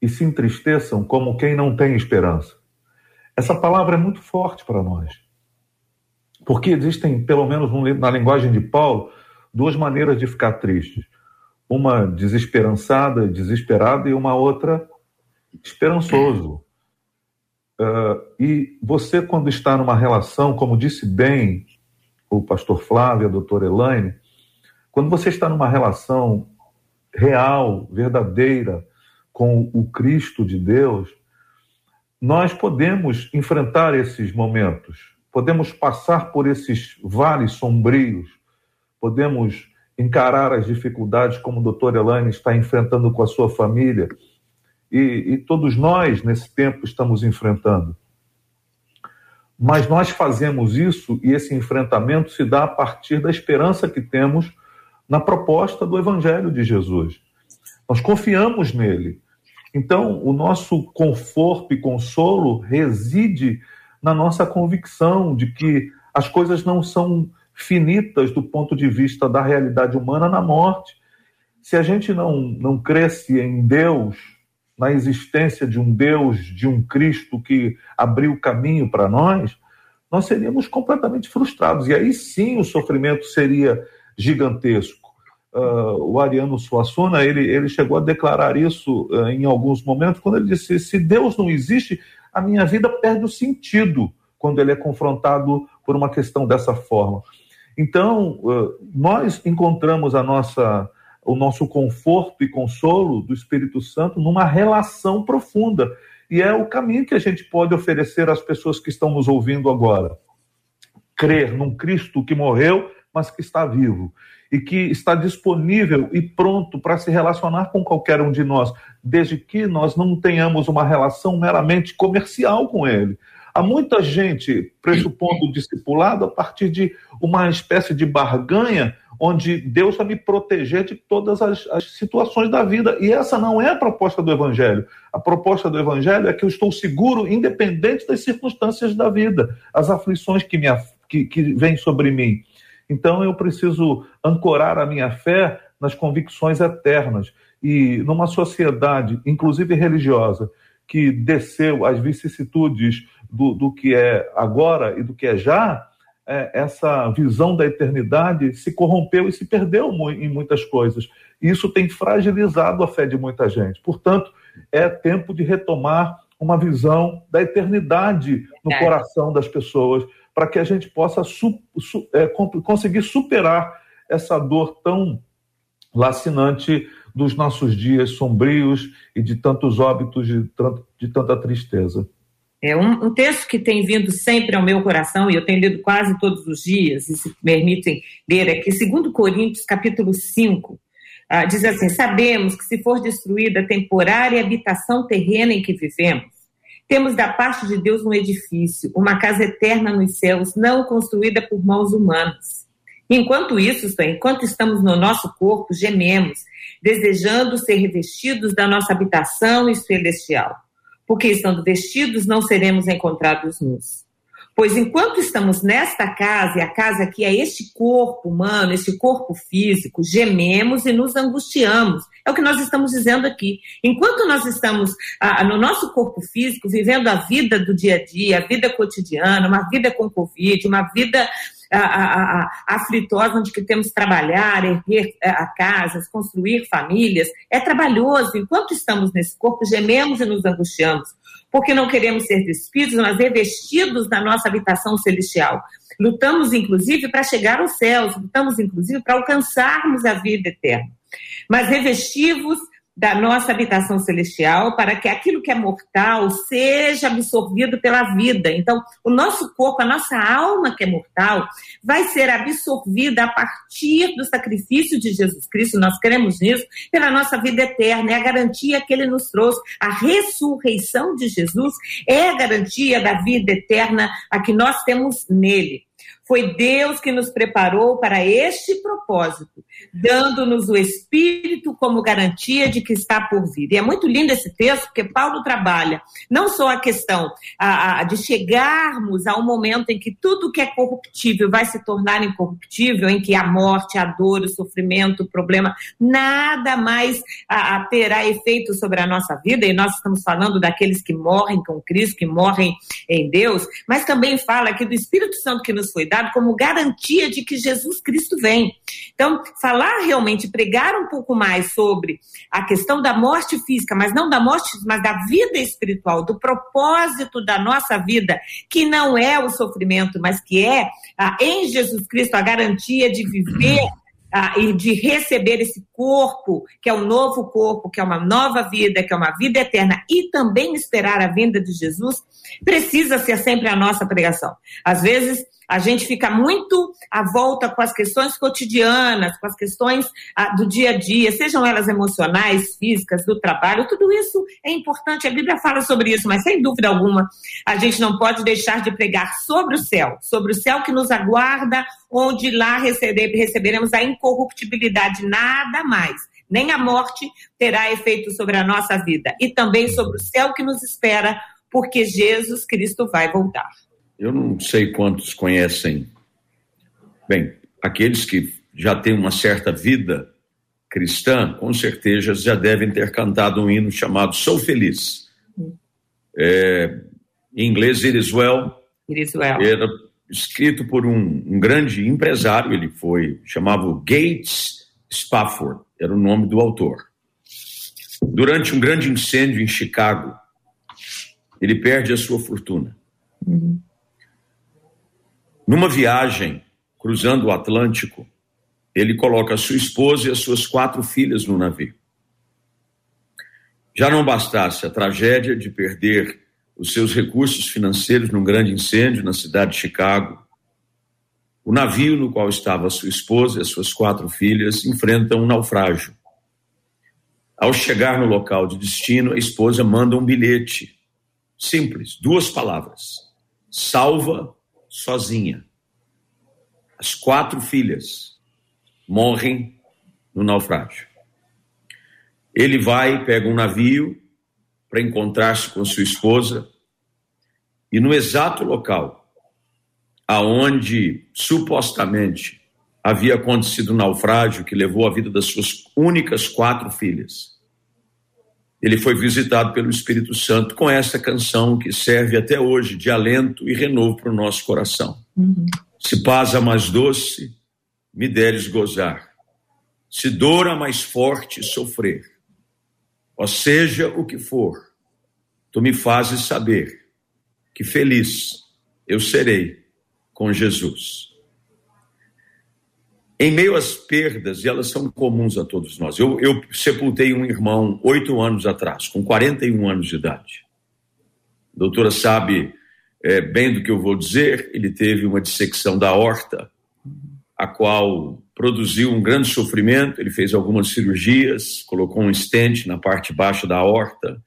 e se entristeçam como quem não tem esperança. Essa palavra é muito forte para nós. Porque existem, pelo menos na linguagem de Paulo, duas maneiras de ficar tristes. Uma desesperançada, desesperada, e uma outra esperançoso. Uh, e você, quando está numa relação, como disse bem o pastor Flávio, a doutora Elaine, quando você está numa relação real, verdadeira, com o Cristo de Deus, nós podemos enfrentar esses momentos, podemos passar por esses vales sombrios, podemos encarar as dificuldades como a doutora Elaine está enfrentando com a sua família e, e todos nós, nesse tempo, estamos enfrentando. Mas nós fazemos isso e esse enfrentamento se dá a partir da esperança que temos na proposta do Evangelho de Jesus. Nós confiamos nele. Então, o nosso conforto e consolo reside na nossa convicção de que as coisas não são finitas do ponto de vista da realidade humana na morte. Se a gente não, não cresce em Deus, na existência de um Deus, de um Cristo que abriu o caminho para nós, nós seríamos completamente frustrados. E aí sim o sofrimento seria gigantesco. Uh, o Ariano Suassuna, ele, ele chegou a declarar isso uh, em alguns momentos, quando ele disse: se Deus não existe, a minha vida perde o sentido quando ele é confrontado por uma questão dessa forma. Então, uh, nós encontramos a nossa o nosso conforto e consolo do Espírito Santo numa relação profunda. E é o caminho que a gente pode oferecer às pessoas que estão nos ouvindo agora. Crer num Cristo que morreu, mas que está vivo e que está disponível e pronto para se relacionar com qualquer um de nós, desde que nós não tenhamos uma relação meramente comercial com ele. Há muita gente pressupondo o discipulado a partir de uma espécie de barganha onde Deus vai me proteger de todas as, as, situações da vida. E essa não é a proposta do Evangelho. A proposta do Evangelho é que eu estou seguro, independente das circunstâncias da vida, as aflições que, me, que, que vêm sobre mim. Então eu preciso ancorar a minha fé nas convicções eternas. E numa sociedade, inclusive religiosa, que desceu as vicissitudes do, do que é agora e do que é já, é, essa visão da eternidade se corrompeu e se perdeu em muitas coisas. E isso tem fragilizado a fé de muita gente. Portanto, é tempo de retomar uma visão da eternidade no é. coração das pessoas, para que a gente possa su, su, é, conseguir superar essa dor tão lacinante dos nossos dias sombrios e de tantos óbitos, de, de tanta tristeza. É um, um, texto que tem vindo sempre ao meu coração, e eu tenho lido quase todos os dias, e se permitem ler aqui, 2 Coríntios, capítulo 5, ah, diz assim: Sabemos que se for destruída a temporária habitação terrena em que vivemos, temos da parte de Deus um edifício, uma casa eterna nos céus, não construída por mãos humanas. Enquanto isso, enquanto estamos no nosso corpo, gememos, desejando ser revestidos da nossa habitação celestial. Porque estando vestidos, não seremos encontrados nus. Pois enquanto estamos nesta casa, e a casa aqui é este corpo humano, este corpo físico, gememos e nos angustiamos. É o que nós estamos dizendo aqui. Enquanto nós estamos ah, no nosso corpo físico, vivendo a vida do dia a dia, a vida cotidiana, uma vida com Covid, uma vida a, aflitosa, onde que temos que trabalhar, erguer eh, a casas, construir famílias. É trabalhoso. Enquanto estamos nesse corpo, gememos e nos angustiamos porque não queremos ser despidos, mas revestidos da nossa habitação celestial. Lutamos, inclusive, para chegar aos céus, lutamos, inclusive, para alcançarmos a vida eterna. Mas revestivos da nossa habitação celestial para que aquilo que é mortal seja absorvido pela vida. Então, o nosso corpo, a nossa alma que é mortal, vai ser absorvida a partir do sacrifício de Jesus Cristo. Nós queremos isso pela nossa vida eterna. É a garantia que ele nos trouxe. A ressurreição de Jesus é a garantia da vida eterna a que nós temos nele. Foi Deus que nos preparou para este propósito, dando-nos o Espírito como garantia de que está por vir. E é muito lindo esse texto, porque Paulo trabalha não só a questão a, a, de chegarmos a um momento em que tudo que é corruptível vai se tornar incorruptível, em que a morte, a dor, o sofrimento, o problema, nada mais a, terá efeito sobre a nossa vida, e nós estamos falando daqueles que morrem com Cristo, que morrem em Deus, mas também fala aqui do Espírito Santo que nos foi dado como garantia de que Jesus Cristo vem. Então, falar realmente, pregar um pouco mais sobre a questão da morte física, mas não da morte, mas da vida espiritual, do propósito da nossa vida, que não é o sofrimento, mas que é ah, em Jesus Cristo a garantia de viver ah, e de receber esse corpo, que é um novo corpo, que é uma nova vida, que é uma vida eterna, e também esperar a vinda de Jesus, precisa ser sempre a nossa pregação. Às vezes, a gente fica muito à volta com as questões cotidianas, com as questões ah, do dia a dia, sejam elas emocionais, físicas, do trabalho, tudo isso é importante. A Bíblia fala sobre isso, mas sem dúvida alguma, a gente não pode deixar de pregar sobre o céu, sobre o céu que nos aguarda, onde lá receberemos a incorruptibilidade, nada mais. Nem a morte terá efeito sobre a nossa vida. E também sobre o céu que nos espera, porque Jesus Cristo vai voltar. Eu não sei quantos conhecem. Bem, aqueles que já têm uma certa vida cristã, com certeza já devem ter cantado um hino chamado Sou Feliz. É, em inglês, It is Well. It is well. Era escrito por um, um grande empresário, ele foi, chamava Gates Spafford, era o nome do autor. Durante um grande incêndio em Chicago, ele perde a sua fortuna. Uhum. Numa viagem cruzando o Atlântico, ele coloca a sua esposa e as suas quatro filhas no navio. Já não bastasse a tragédia de perder os seus recursos financeiros num grande incêndio na cidade de Chicago, o navio no qual estava sua esposa e as suas quatro filhas enfrenta um naufrágio. Ao chegar no local de destino, a esposa manda um bilhete simples, duas palavras: salva sozinha. As quatro filhas morrem no naufrágio. Ele vai, pega um navio para encontrar-se com sua esposa e no exato local aonde supostamente havia acontecido o um naufrágio que levou a vida das suas únicas quatro filhas ele foi visitado pelo Espírito Santo com essa canção que serve até hoje de alento e renovo para o nosso coração. Uhum. Se paz a mais doce, me deres gozar. Se dor a mais forte, sofrer. Ou seja o que for, tu me fazes saber que feliz eu serei com Jesus. Em meio às perdas, e elas são comuns a todos nós. Eu, eu sepultei um irmão oito anos atrás, com 41 anos de idade. A doutora sabe é, bem do que eu vou dizer, ele teve uma dissecção da horta, a qual produziu um grande sofrimento. Ele fez algumas cirurgias, colocou um estente na parte baixa da horta,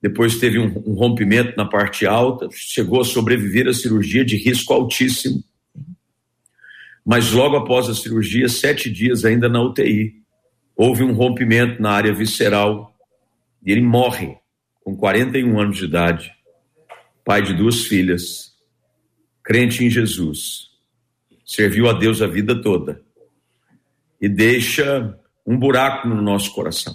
depois teve um, um rompimento na parte alta, chegou a sobreviver à cirurgia de risco altíssimo. Mas logo após a cirurgia, sete dias ainda na UTI, houve um rompimento na área visceral e ele morre com 41 anos de idade, pai de duas filhas, crente em Jesus, serviu a Deus a vida toda e deixa um buraco no nosso coração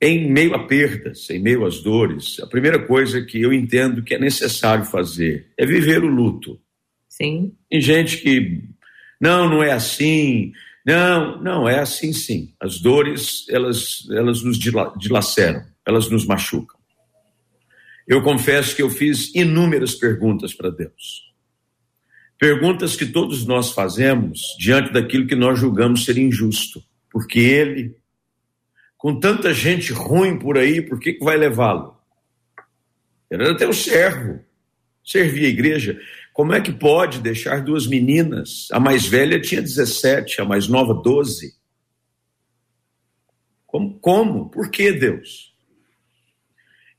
em meio a perdas, em meio às dores, a primeira coisa que eu entendo que é necessário fazer é viver o luto. Sim. Tem gente que não, não é assim. Não, não é assim sim. As dores, elas elas nos dilaceram, elas nos machucam. Eu confesso que eu fiz inúmeras perguntas para Deus. Perguntas que todos nós fazemos diante daquilo que nós julgamos ser injusto, porque ele com tanta gente ruim por aí, por que, que vai levá-lo? Era até o servo, servia a igreja. Como é que pode deixar duas meninas? A mais velha tinha 17, a mais nova 12. Como? Como? Por que Deus?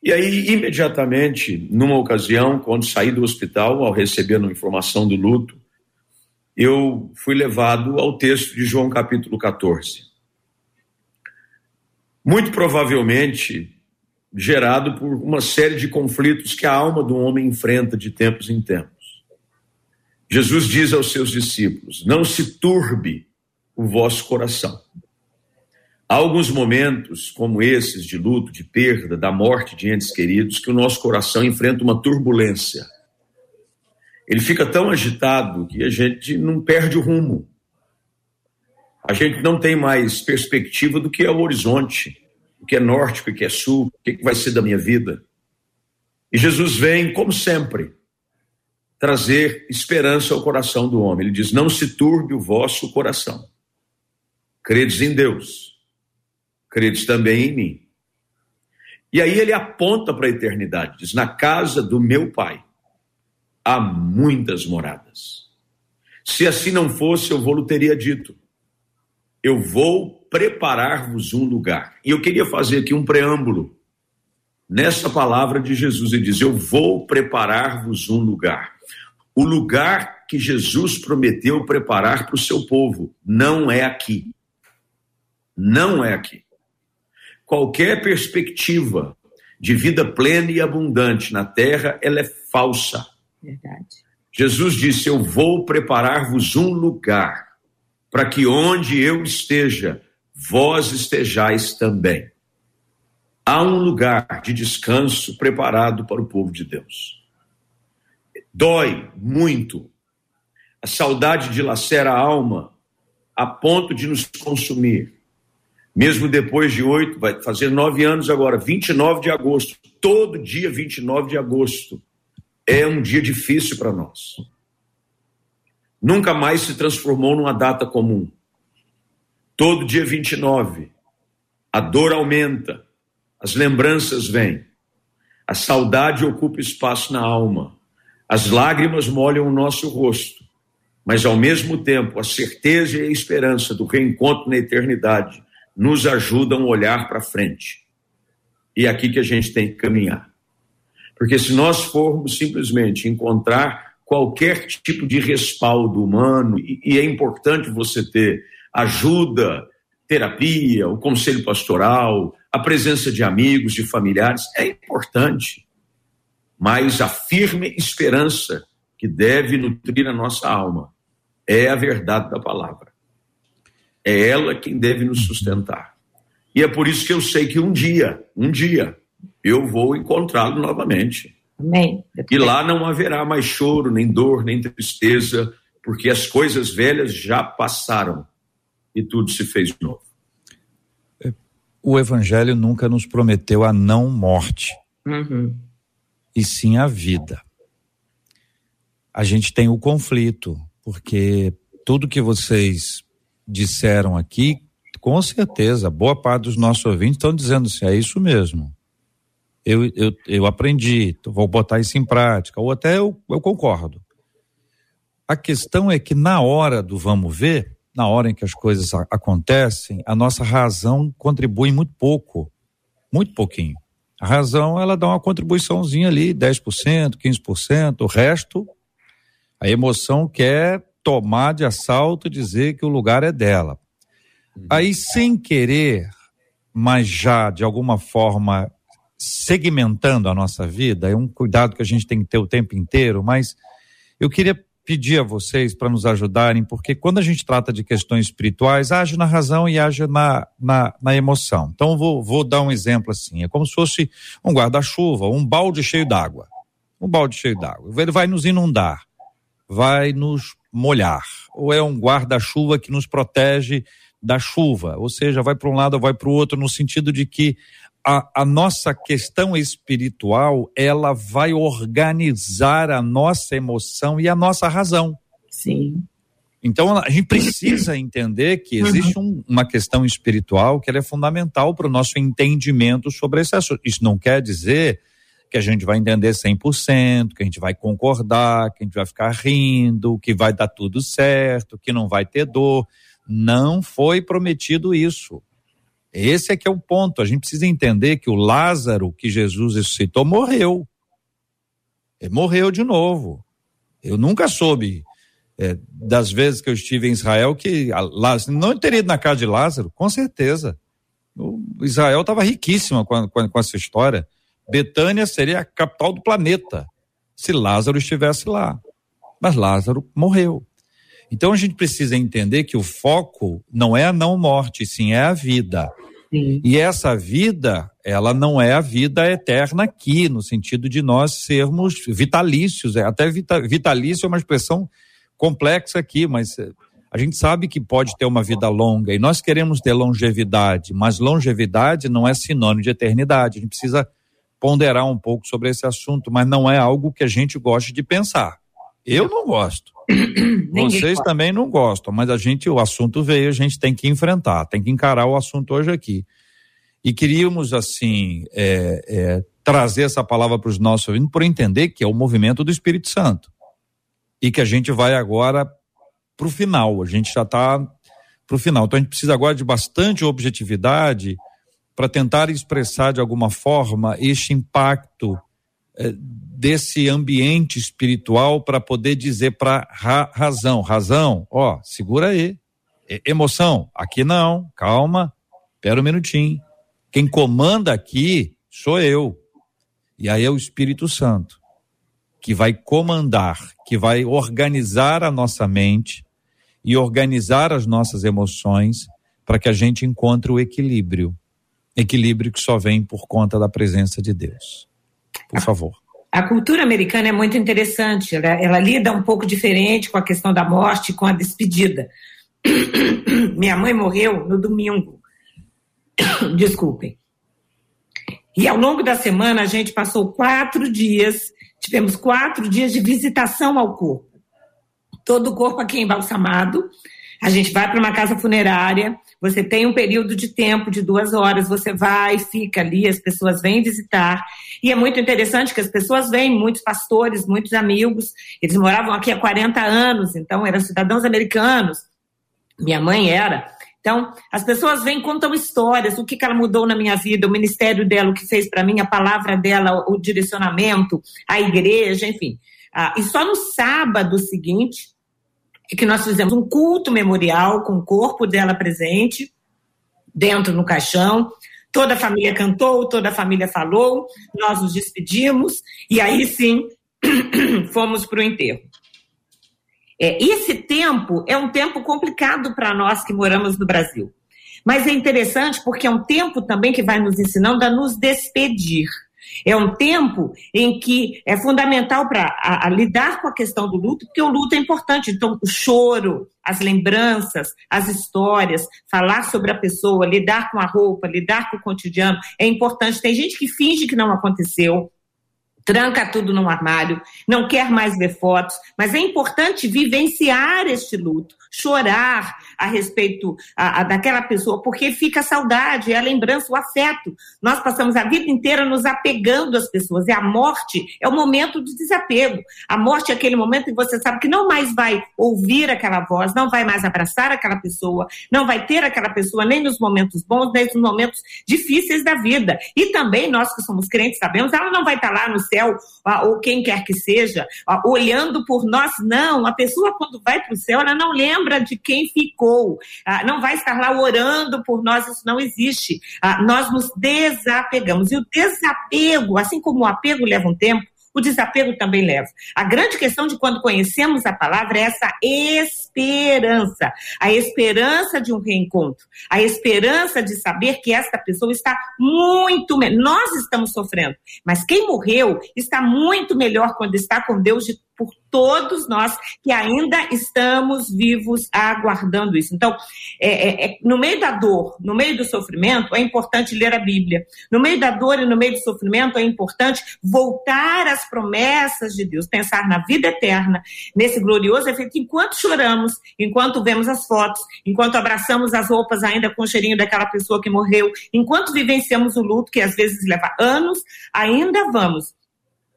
E aí, imediatamente, numa ocasião, quando saí do hospital, ao receber a informação do luto, eu fui levado ao texto de João capítulo 14 muito provavelmente gerado por uma série de conflitos que a alma do homem enfrenta de tempos em tempos. Jesus diz aos seus discípulos: Não se turbe o vosso coração. Há alguns momentos, como esses, de luto, de perda, da morte de entes queridos, que o nosso coração enfrenta uma turbulência. Ele fica tão agitado que a gente não perde o rumo a gente não tem mais perspectiva do que é o horizonte, o que é norte, o que é sul, o que vai ser da minha vida. E Jesus vem, como sempre, trazer esperança ao coração do homem. Ele diz: Não se turbe o vosso coração. Credes em Deus, credes também em mim. E aí ele aponta para a eternidade: diz, Na casa do meu pai há muitas moradas. Se assim não fosse, eu vou-lhe teria dito eu vou preparar-vos um lugar. E eu queria fazer aqui um preâmbulo nessa palavra de Jesus. Ele diz: Eu vou preparar-vos um lugar. O lugar que Jesus prometeu preparar para o seu povo não é aqui. Não é aqui. Qualquer perspectiva de vida plena e abundante na terra, ela é falsa. Verdade. Jesus disse: Eu vou preparar-vos um lugar para que onde eu esteja, vós estejais também. Há um lugar de descanso preparado para o povo de Deus. Dói muito. A saudade dilacera a alma a ponto de nos consumir. Mesmo depois de oito, vai fazer nove anos agora, 29 de agosto, todo dia 29 de agosto, é um dia difícil para nós nunca mais se transformou numa data comum. Todo dia 29, a dor aumenta, as lembranças vêm, a saudade ocupa espaço na alma, as lágrimas molham o nosso rosto, mas ao mesmo tempo a certeza e a esperança do reencontro na eternidade nos ajudam a olhar para frente. E é aqui que a gente tem que caminhar. Porque se nós formos simplesmente encontrar qualquer tipo de respaldo humano, e, é importante você ter ajuda, terapia, o conselho pastoral, a presença de amigos, de familiares, é importante. Mas a firme esperança que deve nutrir a nossa alma é a verdade da palavra. É ela quem deve nos sustentar. E é por isso que eu sei que um dia, um dia, eu vou encontrá-lo novamente. Amém. E lá não haverá mais choro, nem dor, nem tristeza, porque as coisas velhas já passaram e tudo se fez novo. O Evangelho nunca nos prometeu a não morte, uhum. E sim a vida. A gente tem o conflito, porque tudo que vocês disseram aqui, com certeza, boa parte dos nossos ouvintes estão dizendo assim: é isso mesmo. Eu, eu, eu aprendi, vou botar isso em prática, ou até eu, eu concordo. A questão é que na hora do vamos ver, na hora em que as coisas acontecem, a nossa razão contribui muito pouco, muito pouquinho. A razão, ela dá uma contribuiçãozinha ali, 10%, 15%, o resto, a emoção quer tomar de assalto e dizer que o lugar é dela. Aí, sem querer, mas já de alguma forma segmentando a nossa vida, é um cuidado que a gente tem que ter o tempo inteiro, mas eu queria pedir a vocês para nos ajudarem, porque quando a gente trata de questões espirituais, age na razão e age na, na, na emoção. Então, vou, vou dar um exemplo assim: é como se fosse um guarda-chuva, um balde cheio d'água. Um balde cheio d'água. Ele vai nos inundar, vai nos molhar. Ou é um guarda-chuva que nos protege da chuva, ou seja, vai para um lado ou vai para o outro, no sentido de que a, a, nossa questão espiritual ela vai organizar a nossa emoção e a nossa razão. Sim. Então a gente precisa entender que existe um, uma questão espiritual que é fundamental para o nosso entendimento sobre esse assunto. Isso não quer dizer que a gente vai entender 100%, que a gente vai concordar, que a gente vai ficar rindo, que vai dar tudo certo, que não vai ter dor. Não foi prometido isso. Esse é que é o ponto. A gente precisa entender que o Lázaro que Jesus ressuscitou morreu. Ele morreu de novo. Eu nunca soube é, das vezes que eu estive em Israel que Lázaro, não teria ido na casa de Lázaro, com certeza. O Israel estava riquíssima com, com, com essa história. Betânia seria a capital do planeta se Lázaro estivesse lá. Mas Lázaro morreu. Então a gente precisa entender que o foco não é a não morte, sim é a vida. Sim. E essa vida, ela não é a vida eterna aqui, no sentido de nós sermos vitalícios. É, até vitalício é uma expressão complexa aqui, mas eh, a gente sabe que pode ter uma vida longa e nós queremos ter longevidade, mas longevidade não é sinônimo de eternidade. A gente precisa ponderar um pouco sobre esse assunto, mas não é algo que a gente goste de pensar. Eu não gosto. Vocês também não gostam, mas a gente, o assunto veio, a gente tem que enfrentar, tem que encarar o assunto hoje aqui. E queríamos, assim, é, é, trazer essa palavra para os nossos ouvintes por entender que é o movimento do Espírito Santo. E que a gente vai agora para o final, a gente já está para o final. Então a gente precisa agora de bastante objetividade para tentar expressar de alguma forma este impacto é, desse ambiente espiritual para poder dizer para ra razão, razão, ó, segura aí. E emoção, aqui não, calma, espera um minutinho. Quem comanda aqui sou eu. E aí é o Espírito Santo que vai comandar, que vai organizar a nossa mente e organizar as nossas emoções para que a gente encontre o equilíbrio. Equilíbrio que só vem por conta da presença de Deus. Por favor. A cultura americana é muito interessante, ela, ela lida um pouco diferente com a questão da morte, com a despedida. Minha mãe morreu no domingo. Desculpem. E ao longo da semana a gente passou quatro dias, tivemos quatro dias de visitação ao corpo. Todo o corpo aqui embalsamado. A gente vai para uma casa funerária, você tem um período de tempo de duas horas, você vai, fica ali, as pessoas vêm visitar. E é muito interessante que as pessoas vêm, muitos pastores, muitos amigos, eles moravam aqui há 40 anos, então eram cidadãos americanos. Minha mãe era. Então, as pessoas vêm, contam histórias, o que, que ela mudou na minha vida, o ministério dela, o que fez para mim, a palavra dela, o direcionamento, a igreja, enfim. Ah, e só no sábado seguinte, que nós fizemos um culto memorial com o corpo dela presente, dentro no caixão. Toda a família cantou, toda a família falou, nós nos despedimos e aí sim fomos para o enterro. É, esse tempo é um tempo complicado para nós que moramos no Brasil. Mas é interessante porque é um tempo também que vai nos ensinando a nos despedir. É um tempo em que é fundamental para lidar com a questão do luto, porque o luto é importante. Então, o choro, as lembranças, as histórias, falar sobre a pessoa, lidar com a roupa, lidar com o cotidiano é importante. Tem gente que finge que não aconteceu, tranca tudo num armário, não quer mais ver fotos, mas é importante vivenciar este luto, chorar a respeito a, a, daquela pessoa, porque fica a saudade, é a lembrança, o afeto. Nós passamos a vida inteira nos apegando às pessoas, e a morte é o momento do desapego. A morte é aquele momento em que você sabe que não mais vai ouvir aquela voz, não vai mais abraçar aquela pessoa, não vai ter aquela pessoa nem nos momentos bons, nem nos momentos difíceis da vida. E também nós que somos crentes sabemos, ela não vai estar lá no céu, ou quem quer que seja, olhando por nós, não. A pessoa, quando vai para o céu, ela não lembra de quem ficou, não vai estar lá orando por nós, isso não existe. Nós nos desapegamos. E o desapego, assim como o apego leva um tempo, o desapego também leva. A grande questão de quando conhecemos a palavra é essa esperança, a esperança de um reencontro, a esperança de saber que esta pessoa está muito melhor. Nós estamos sofrendo, mas quem morreu está muito melhor quando está com Deus de por todos nós que ainda estamos vivos aguardando isso. Então, é, é, é, no meio da dor, no meio do sofrimento, é importante ler a Bíblia. No meio da dor e no meio do sofrimento, é importante voltar às promessas de Deus, pensar na vida eterna, nesse glorioso efeito, enquanto choramos, enquanto vemos as fotos, enquanto abraçamos as roupas ainda com o cheirinho daquela pessoa que morreu, enquanto vivenciamos o luto, que às vezes leva anos, ainda vamos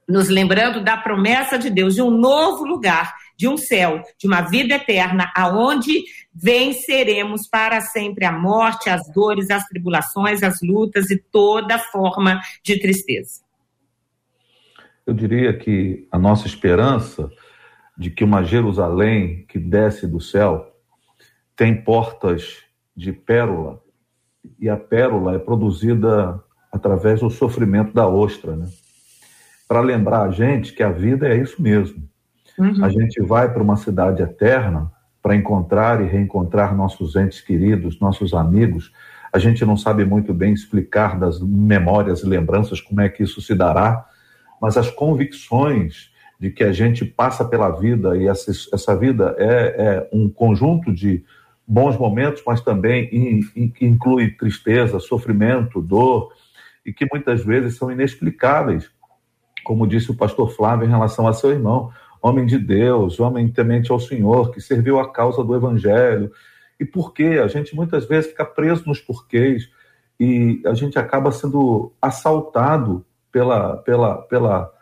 nos lembrando da promessa de Deus de um novo lugar, de um céu, de uma vida eterna, aonde venceremos para sempre a morte, as dores, as tribulações, as lutas e toda forma de tristeza. Eu diria que a nossa esperança de que uma Jerusalém que desce do céu tem portas de pérola e a pérola é produzida através do sofrimento da ostra, né? Para lembrar a gente que a vida é isso mesmo. Uhum. A gente vai para uma cidade eterna para encontrar e reencontrar nossos entes queridos, nossos amigos. A gente não sabe muito bem explicar das memórias e lembranças como é que isso se dará, mas as convicções de que a gente passa pela vida e essa, essa vida é, é um conjunto de bons momentos, mas também inclui tristeza, sofrimento, dor, e que muitas vezes são inexplicáveis como disse o pastor Flávio em relação a seu irmão, homem de Deus, homem temente ao Senhor, que serviu a causa do Evangelho. E por quê? A gente muitas vezes fica preso nos porquês e a gente acaba sendo assaltado pela, pela, pela,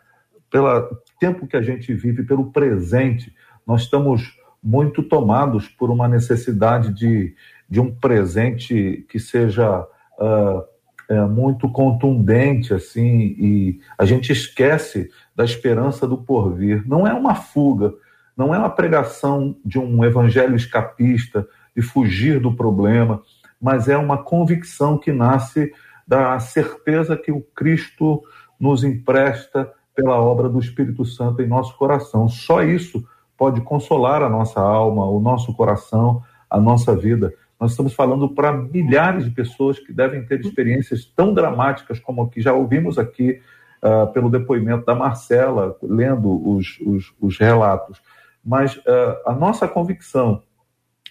pela tempo que a gente vive, pelo presente. Nós estamos muito tomados por uma necessidade de, de um presente que seja uh, é, muito contundente assim e a gente esquece da esperança do porvir. Não é uma fuga, não é uma pregação de um evangelho escapista de fugir do problema, mas é uma convicção que nasce da certeza que o Cristo nos empresta pela obra do Espírito Santo em nosso coração. Só isso pode consolar a nossa alma, o nosso coração, a nossa vida. Nós estamos falando para milhares de pessoas que devem ter experiências tão dramáticas como que já ouvimos aqui uh, pelo depoimento da Marcela, lendo os, os, os relatos. Mas uh, a nossa convicção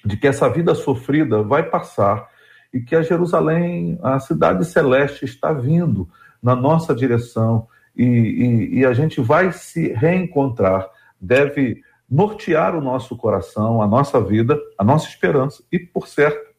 de que essa vida sofrida vai passar e que a Jerusalém, a cidade celeste, está vindo na nossa direção e, e, e a gente vai se reencontrar, deve nortear o nosso coração, a nossa vida, a nossa esperança. E, por certo,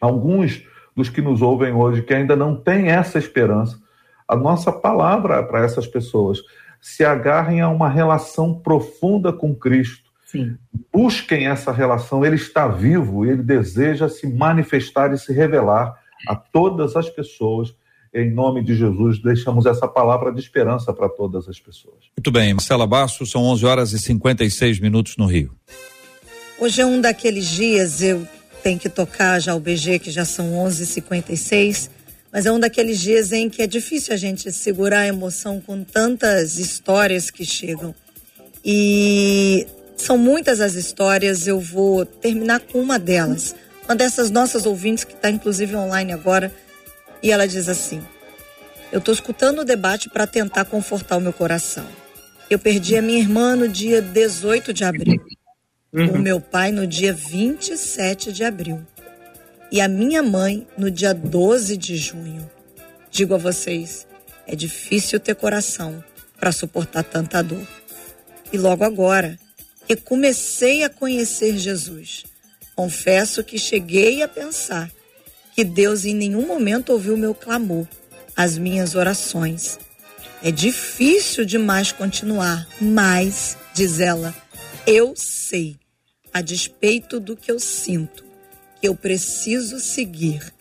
alguns dos que nos ouvem hoje que ainda não têm essa esperança, a nossa palavra para essas pessoas se agarrem a uma relação profunda com Cristo. Sim. Busquem essa relação, ele está vivo, ele deseja se manifestar e se revelar a todas as pessoas em nome de Jesus, deixamos essa palavra de esperança para todas as pessoas. Muito bem, Marcela Basso, são 11 horas e 56 minutos no Rio. Hoje é um daqueles dias, eu tenho que tocar já o BG, que já são 11h56, mas é um daqueles dias em que é difícil a gente segurar a emoção com tantas histórias que chegam. E são muitas as histórias, eu vou terminar com uma delas. Uma dessas nossas ouvintes, que está inclusive online agora, e ela diz assim: Eu estou escutando o debate para tentar confortar o meu coração. Eu perdi a minha irmã no dia 18 de abril, uhum. o meu pai no dia 27 de abril e a minha mãe no dia 12 de junho. Digo a vocês, é difícil ter coração para suportar tanta dor. E logo agora, que comecei a conhecer Jesus, confesso que cheguei a pensar que Deus em nenhum momento ouviu meu clamor, as minhas orações. É difícil demais continuar, mas, diz ela, eu sei, a despeito do que eu sinto, que eu preciso seguir.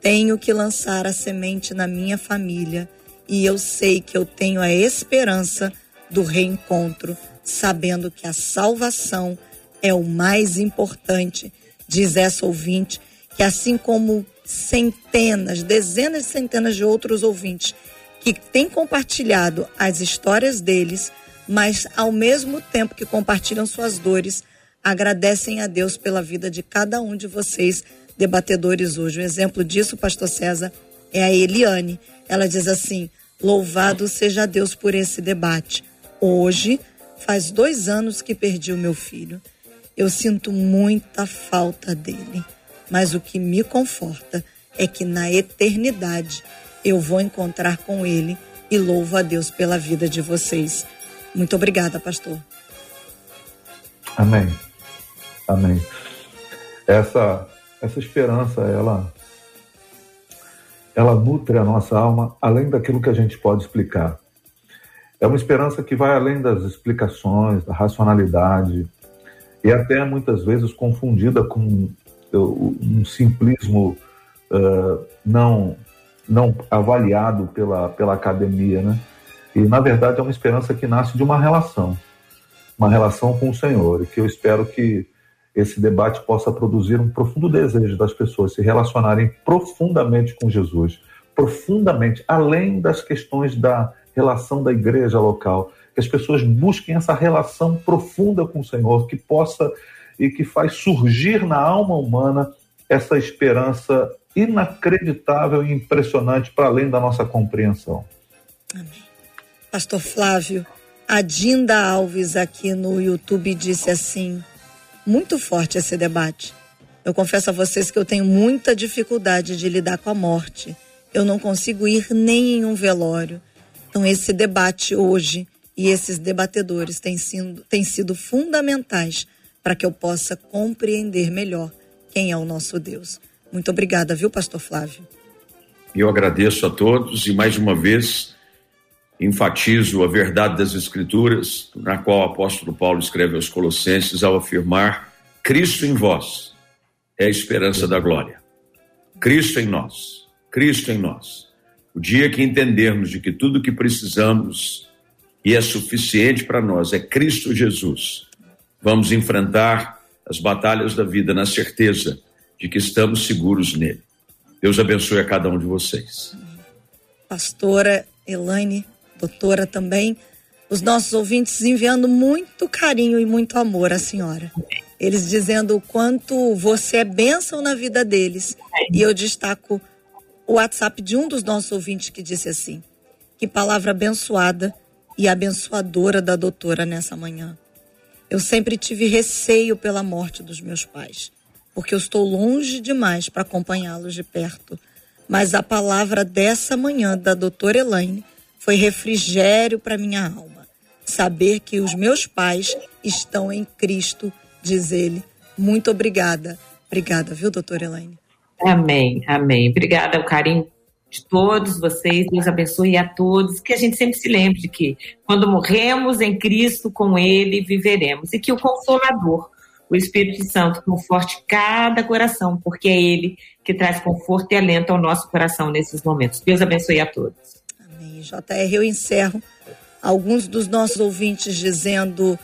Tenho que lançar a semente na minha família e eu sei que eu tenho a esperança do reencontro, sabendo que a salvação é o mais importante, diz essa ouvinte, que assim como centenas, dezenas e centenas de outros ouvintes que têm compartilhado as histórias deles, mas ao mesmo tempo que compartilham suas dores, agradecem a Deus pela vida de cada um de vocês, debatedores hoje. Um exemplo disso, pastor César, é a Eliane. Ela diz assim: Louvado seja Deus por esse debate. Hoje faz dois anos que perdi o meu filho. Eu sinto muita falta dele, mas o que me conforta é que na eternidade eu vou encontrar com ele e louvo a Deus pela vida de vocês. Muito obrigada, pastor. Amém. Amém. Essa, essa esperança, ela, ela nutre a nossa alma além daquilo que a gente pode explicar. É uma esperança que vai além das explicações, da racionalidade, e até muitas vezes confundida com um simplismo uh, não, não avaliado pela, pela academia, né? E, na verdade, é uma esperança que nasce de uma relação, uma relação com o Senhor, e que eu espero que esse debate possa produzir um profundo desejo das pessoas se relacionarem profundamente com Jesus, profundamente, além das questões da relação da igreja local, que as pessoas busquem essa relação profunda com o Senhor, que possa e que faz surgir na alma humana essa esperança inacreditável e impressionante para além da nossa compreensão. Amém. Pastor Flávio, a Dinda Alves aqui no YouTube disse assim: muito forte esse debate. Eu confesso a vocês que eu tenho muita dificuldade de lidar com a morte. Eu não consigo ir nem em um velório. Então, esse debate hoje e esses debatedores têm sido, têm sido fundamentais para que eu possa compreender melhor quem é o nosso Deus. Muito obrigada, viu, Pastor Flávio? Eu agradeço a todos e mais uma vez enfatizo a verdade das Escrituras, na qual o apóstolo Paulo escreve aos Colossenses ao afirmar: Cristo em vós é a esperança da glória. Cristo em nós, Cristo em nós. O dia que entendermos de que tudo que precisamos e é suficiente para nós é Cristo Jesus, vamos enfrentar as batalhas da vida na certeza de que estamos seguros nele. Deus abençoe a cada um de vocês. Pastora Elaine doutora também, os nossos ouvintes enviando muito carinho e muito amor à senhora. Eles dizendo o quanto você é bênção na vida deles. E eu destaco o WhatsApp de um dos nossos ouvintes que disse assim: Que palavra abençoada e abençoadora da doutora nessa manhã. Eu sempre tive receio pela morte dos meus pais, porque eu estou longe demais para acompanhá-los de perto. Mas a palavra dessa manhã da doutora Elaine foi refrigério para minha alma. Saber que os meus pais estão em Cristo, diz ele. Muito obrigada. Obrigada, viu, doutora Elaine? Amém, amém. Obrigada ao carinho de todos vocês. Deus abençoe a todos. Que a gente sempre se lembre de que quando morremos em Cristo, com Ele viveremos. E que o Consolador, o Espírito Santo, conforte cada coração, porque é Ele que traz conforto e alento ao nosso coração nesses momentos. Deus abençoe a todos. JR, eu encerro alguns dos nossos ouvintes dizendo,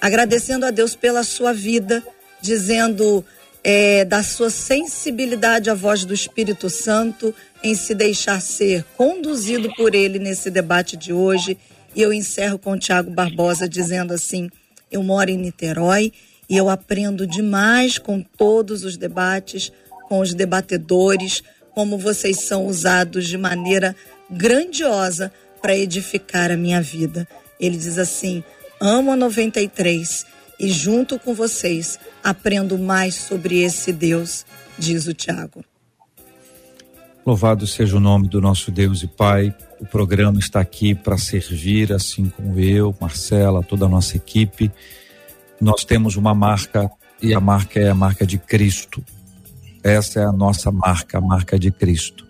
agradecendo a Deus pela sua vida, dizendo é, da sua sensibilidade à voz do Espírito Santo em se deixar ser conduzido por ele nesse debate de hoje. E eu encerro com o Tiago Barbosa dizendo assim: eu moro em Niterói e eu aprendo demais com todos os debates, com os debatedores, como vocês são usados de maneira grandiosa para edificar a minha vida. Ele diz assim: amo a 93 e junto com vocês aprendo mais sobre esse Deus, diz o Tiago. Louvado seja o nome do nosso Deus e Pai. O programa está aqui para servir, assim como eu, Marcela, toda a nossa equipe. Nós temos uma marca e a marca é a marca de Cristo. Essa é a nossa marca, a marca de Cristo.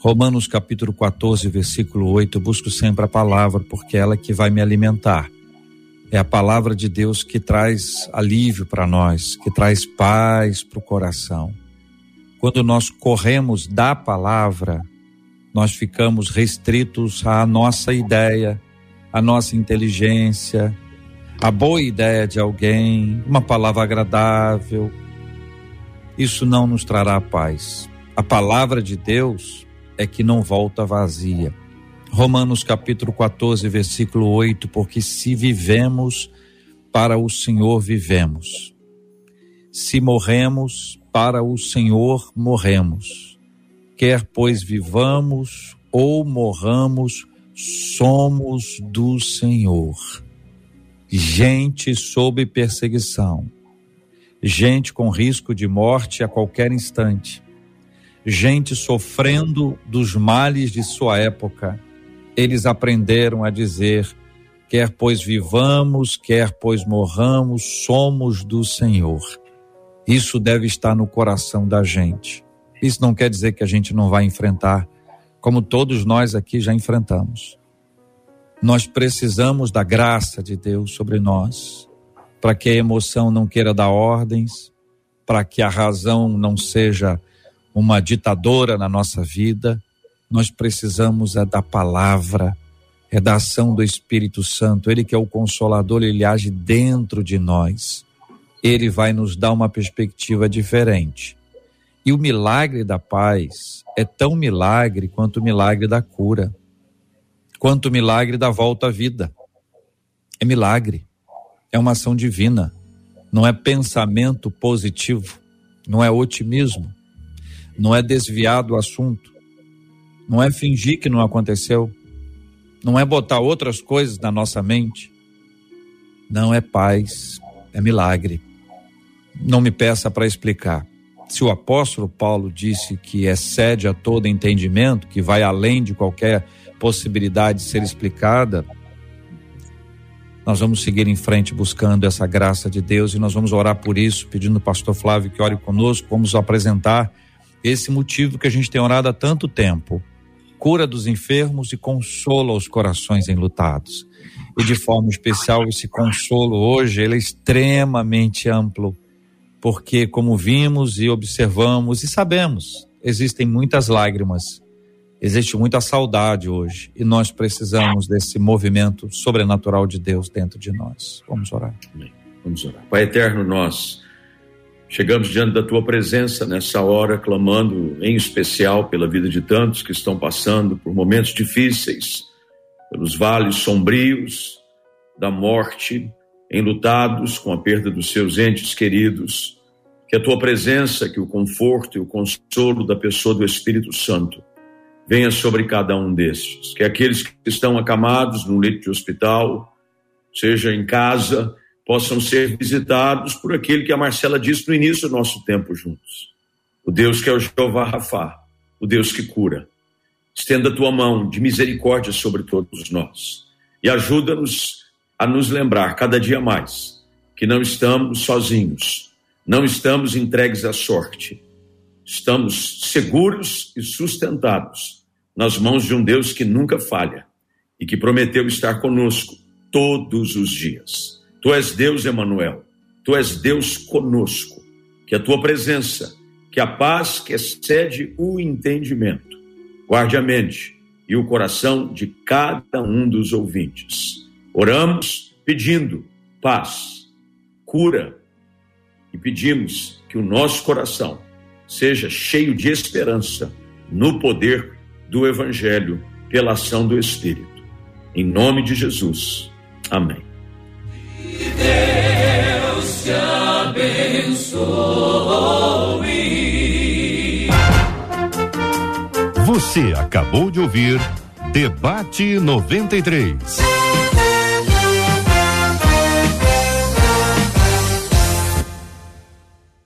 Romanos capítulo 14, versículo 8, eu busco sempre a palavra, porque é ela que vai me alimentar. É a palavra de Deus que traz alívio para nós, que traz paz para o coração. Quando nós corremos da palavra, nós ficamos restritos à nossa ideia, à nossa inteligência, à boa ideia de alguém, uma palavra agradável. Isso não nos trará paz. A palavra de Deus é que não volta vazia. Romanos capítulo 14, versículo 8, porque se vivemos para o Senhor vivemos. Se morremos para o Senhor morremos. Quer pois vivamos ou morramos, somos do Senhor. Gente sob perseguição, gente com risco de morte a qualquer instante, gente sofrendo dos males de sua época. Eles aprenderam a dizer: quer pois vivamos, quer pois morramos, somos do Senhor. Isso deve estar no coração da gente. Isso não quer dizer que a gente não vai enfrentar, como todos nós aqui já enfrentamos. Nós precisamos da graça de Deus sobre nós, para que a emoção não queira dar ordens, para que a razão não seja uma ditadora na nossa vida. Nós precisamos é da palavra, é da ação do Espírito Santo. Ele que é o consolador, ele age dentro de nós ele vai nos dar uma perspectiva diferente. E o milagre da paz é tão milagre quanto o milagre da cura, quanto o milagre da volta à vida. É milagre, é uma ação divina, não é pensamento positivo, não é otimismo, não é desviar do assunto, não é fingir que não aconteceu, não é botar outras coisas na nossa mente. Não é paz, é milagre não me peça para explicar. Se o apóstolo Paulo disse que excede a todo entendimento, que vai além de qualquer possibilidade de ser explicada, nós vamos seguir em frente buscando essa graça de Deus e nós vamos orar por isso, pedindo ao pastor Flávio que ore conosco, vamos apresentar esse motivo que a gente tem orado há tanto tempo. Cura dos enfermos e consola os corações enlutados. E de forma especial, esse consolo hoje, ele é extremamente amplo porque, como vimos e observamos e sabemos, existem muitas lágrimas, existe muita saudade hoje e nós precisamos desse movimento sobrenatural de Deus dentro de nós. Vamos orar. Vamos orar. Pai eterno, nós chegamos diante da tua presença nessa hora, clamando em especial pela vida de tantos que estão passando por momentos difíceis, pelos vales sombrios da morte enlutados com a perda dos seus entes queridos, que a tua presença, que o conforto e o consolo da pessoa do Espírito Santo venha sobre cada um destes, que aqueles que estão acamados no leito de hospital, seja em casa, possam ser visitados por aquele que a Marcela disse no início do nosso tempo juntos. O Deus que é o Jeová Rafá, o Deus que cura. Estenda a tua mão de misericórdia sobre todos nós e ajuda-nos a nos lembrar cada dia mais que não estamos sozinhos, não estamos entregues à sorte. Estamos seguros e sustentados nas mãos de um Deus que nunca falha e que prometeu estar conosco todos os dias. Tu és Deus, Emanuel. Tu és Deus conosco. Que a tua presença, que a paz que excede o entendimento, guarde a mente e o coração de cada um dos ouvintes Oramos pedindo paz, cura e pedimos que o nosso coração seja cheio de esperança no poder do Evangelho pela ação do Espírito. Em nome de Jesus. Amém. Deus te abençoe. Você acabou de ouvir. Debate 93.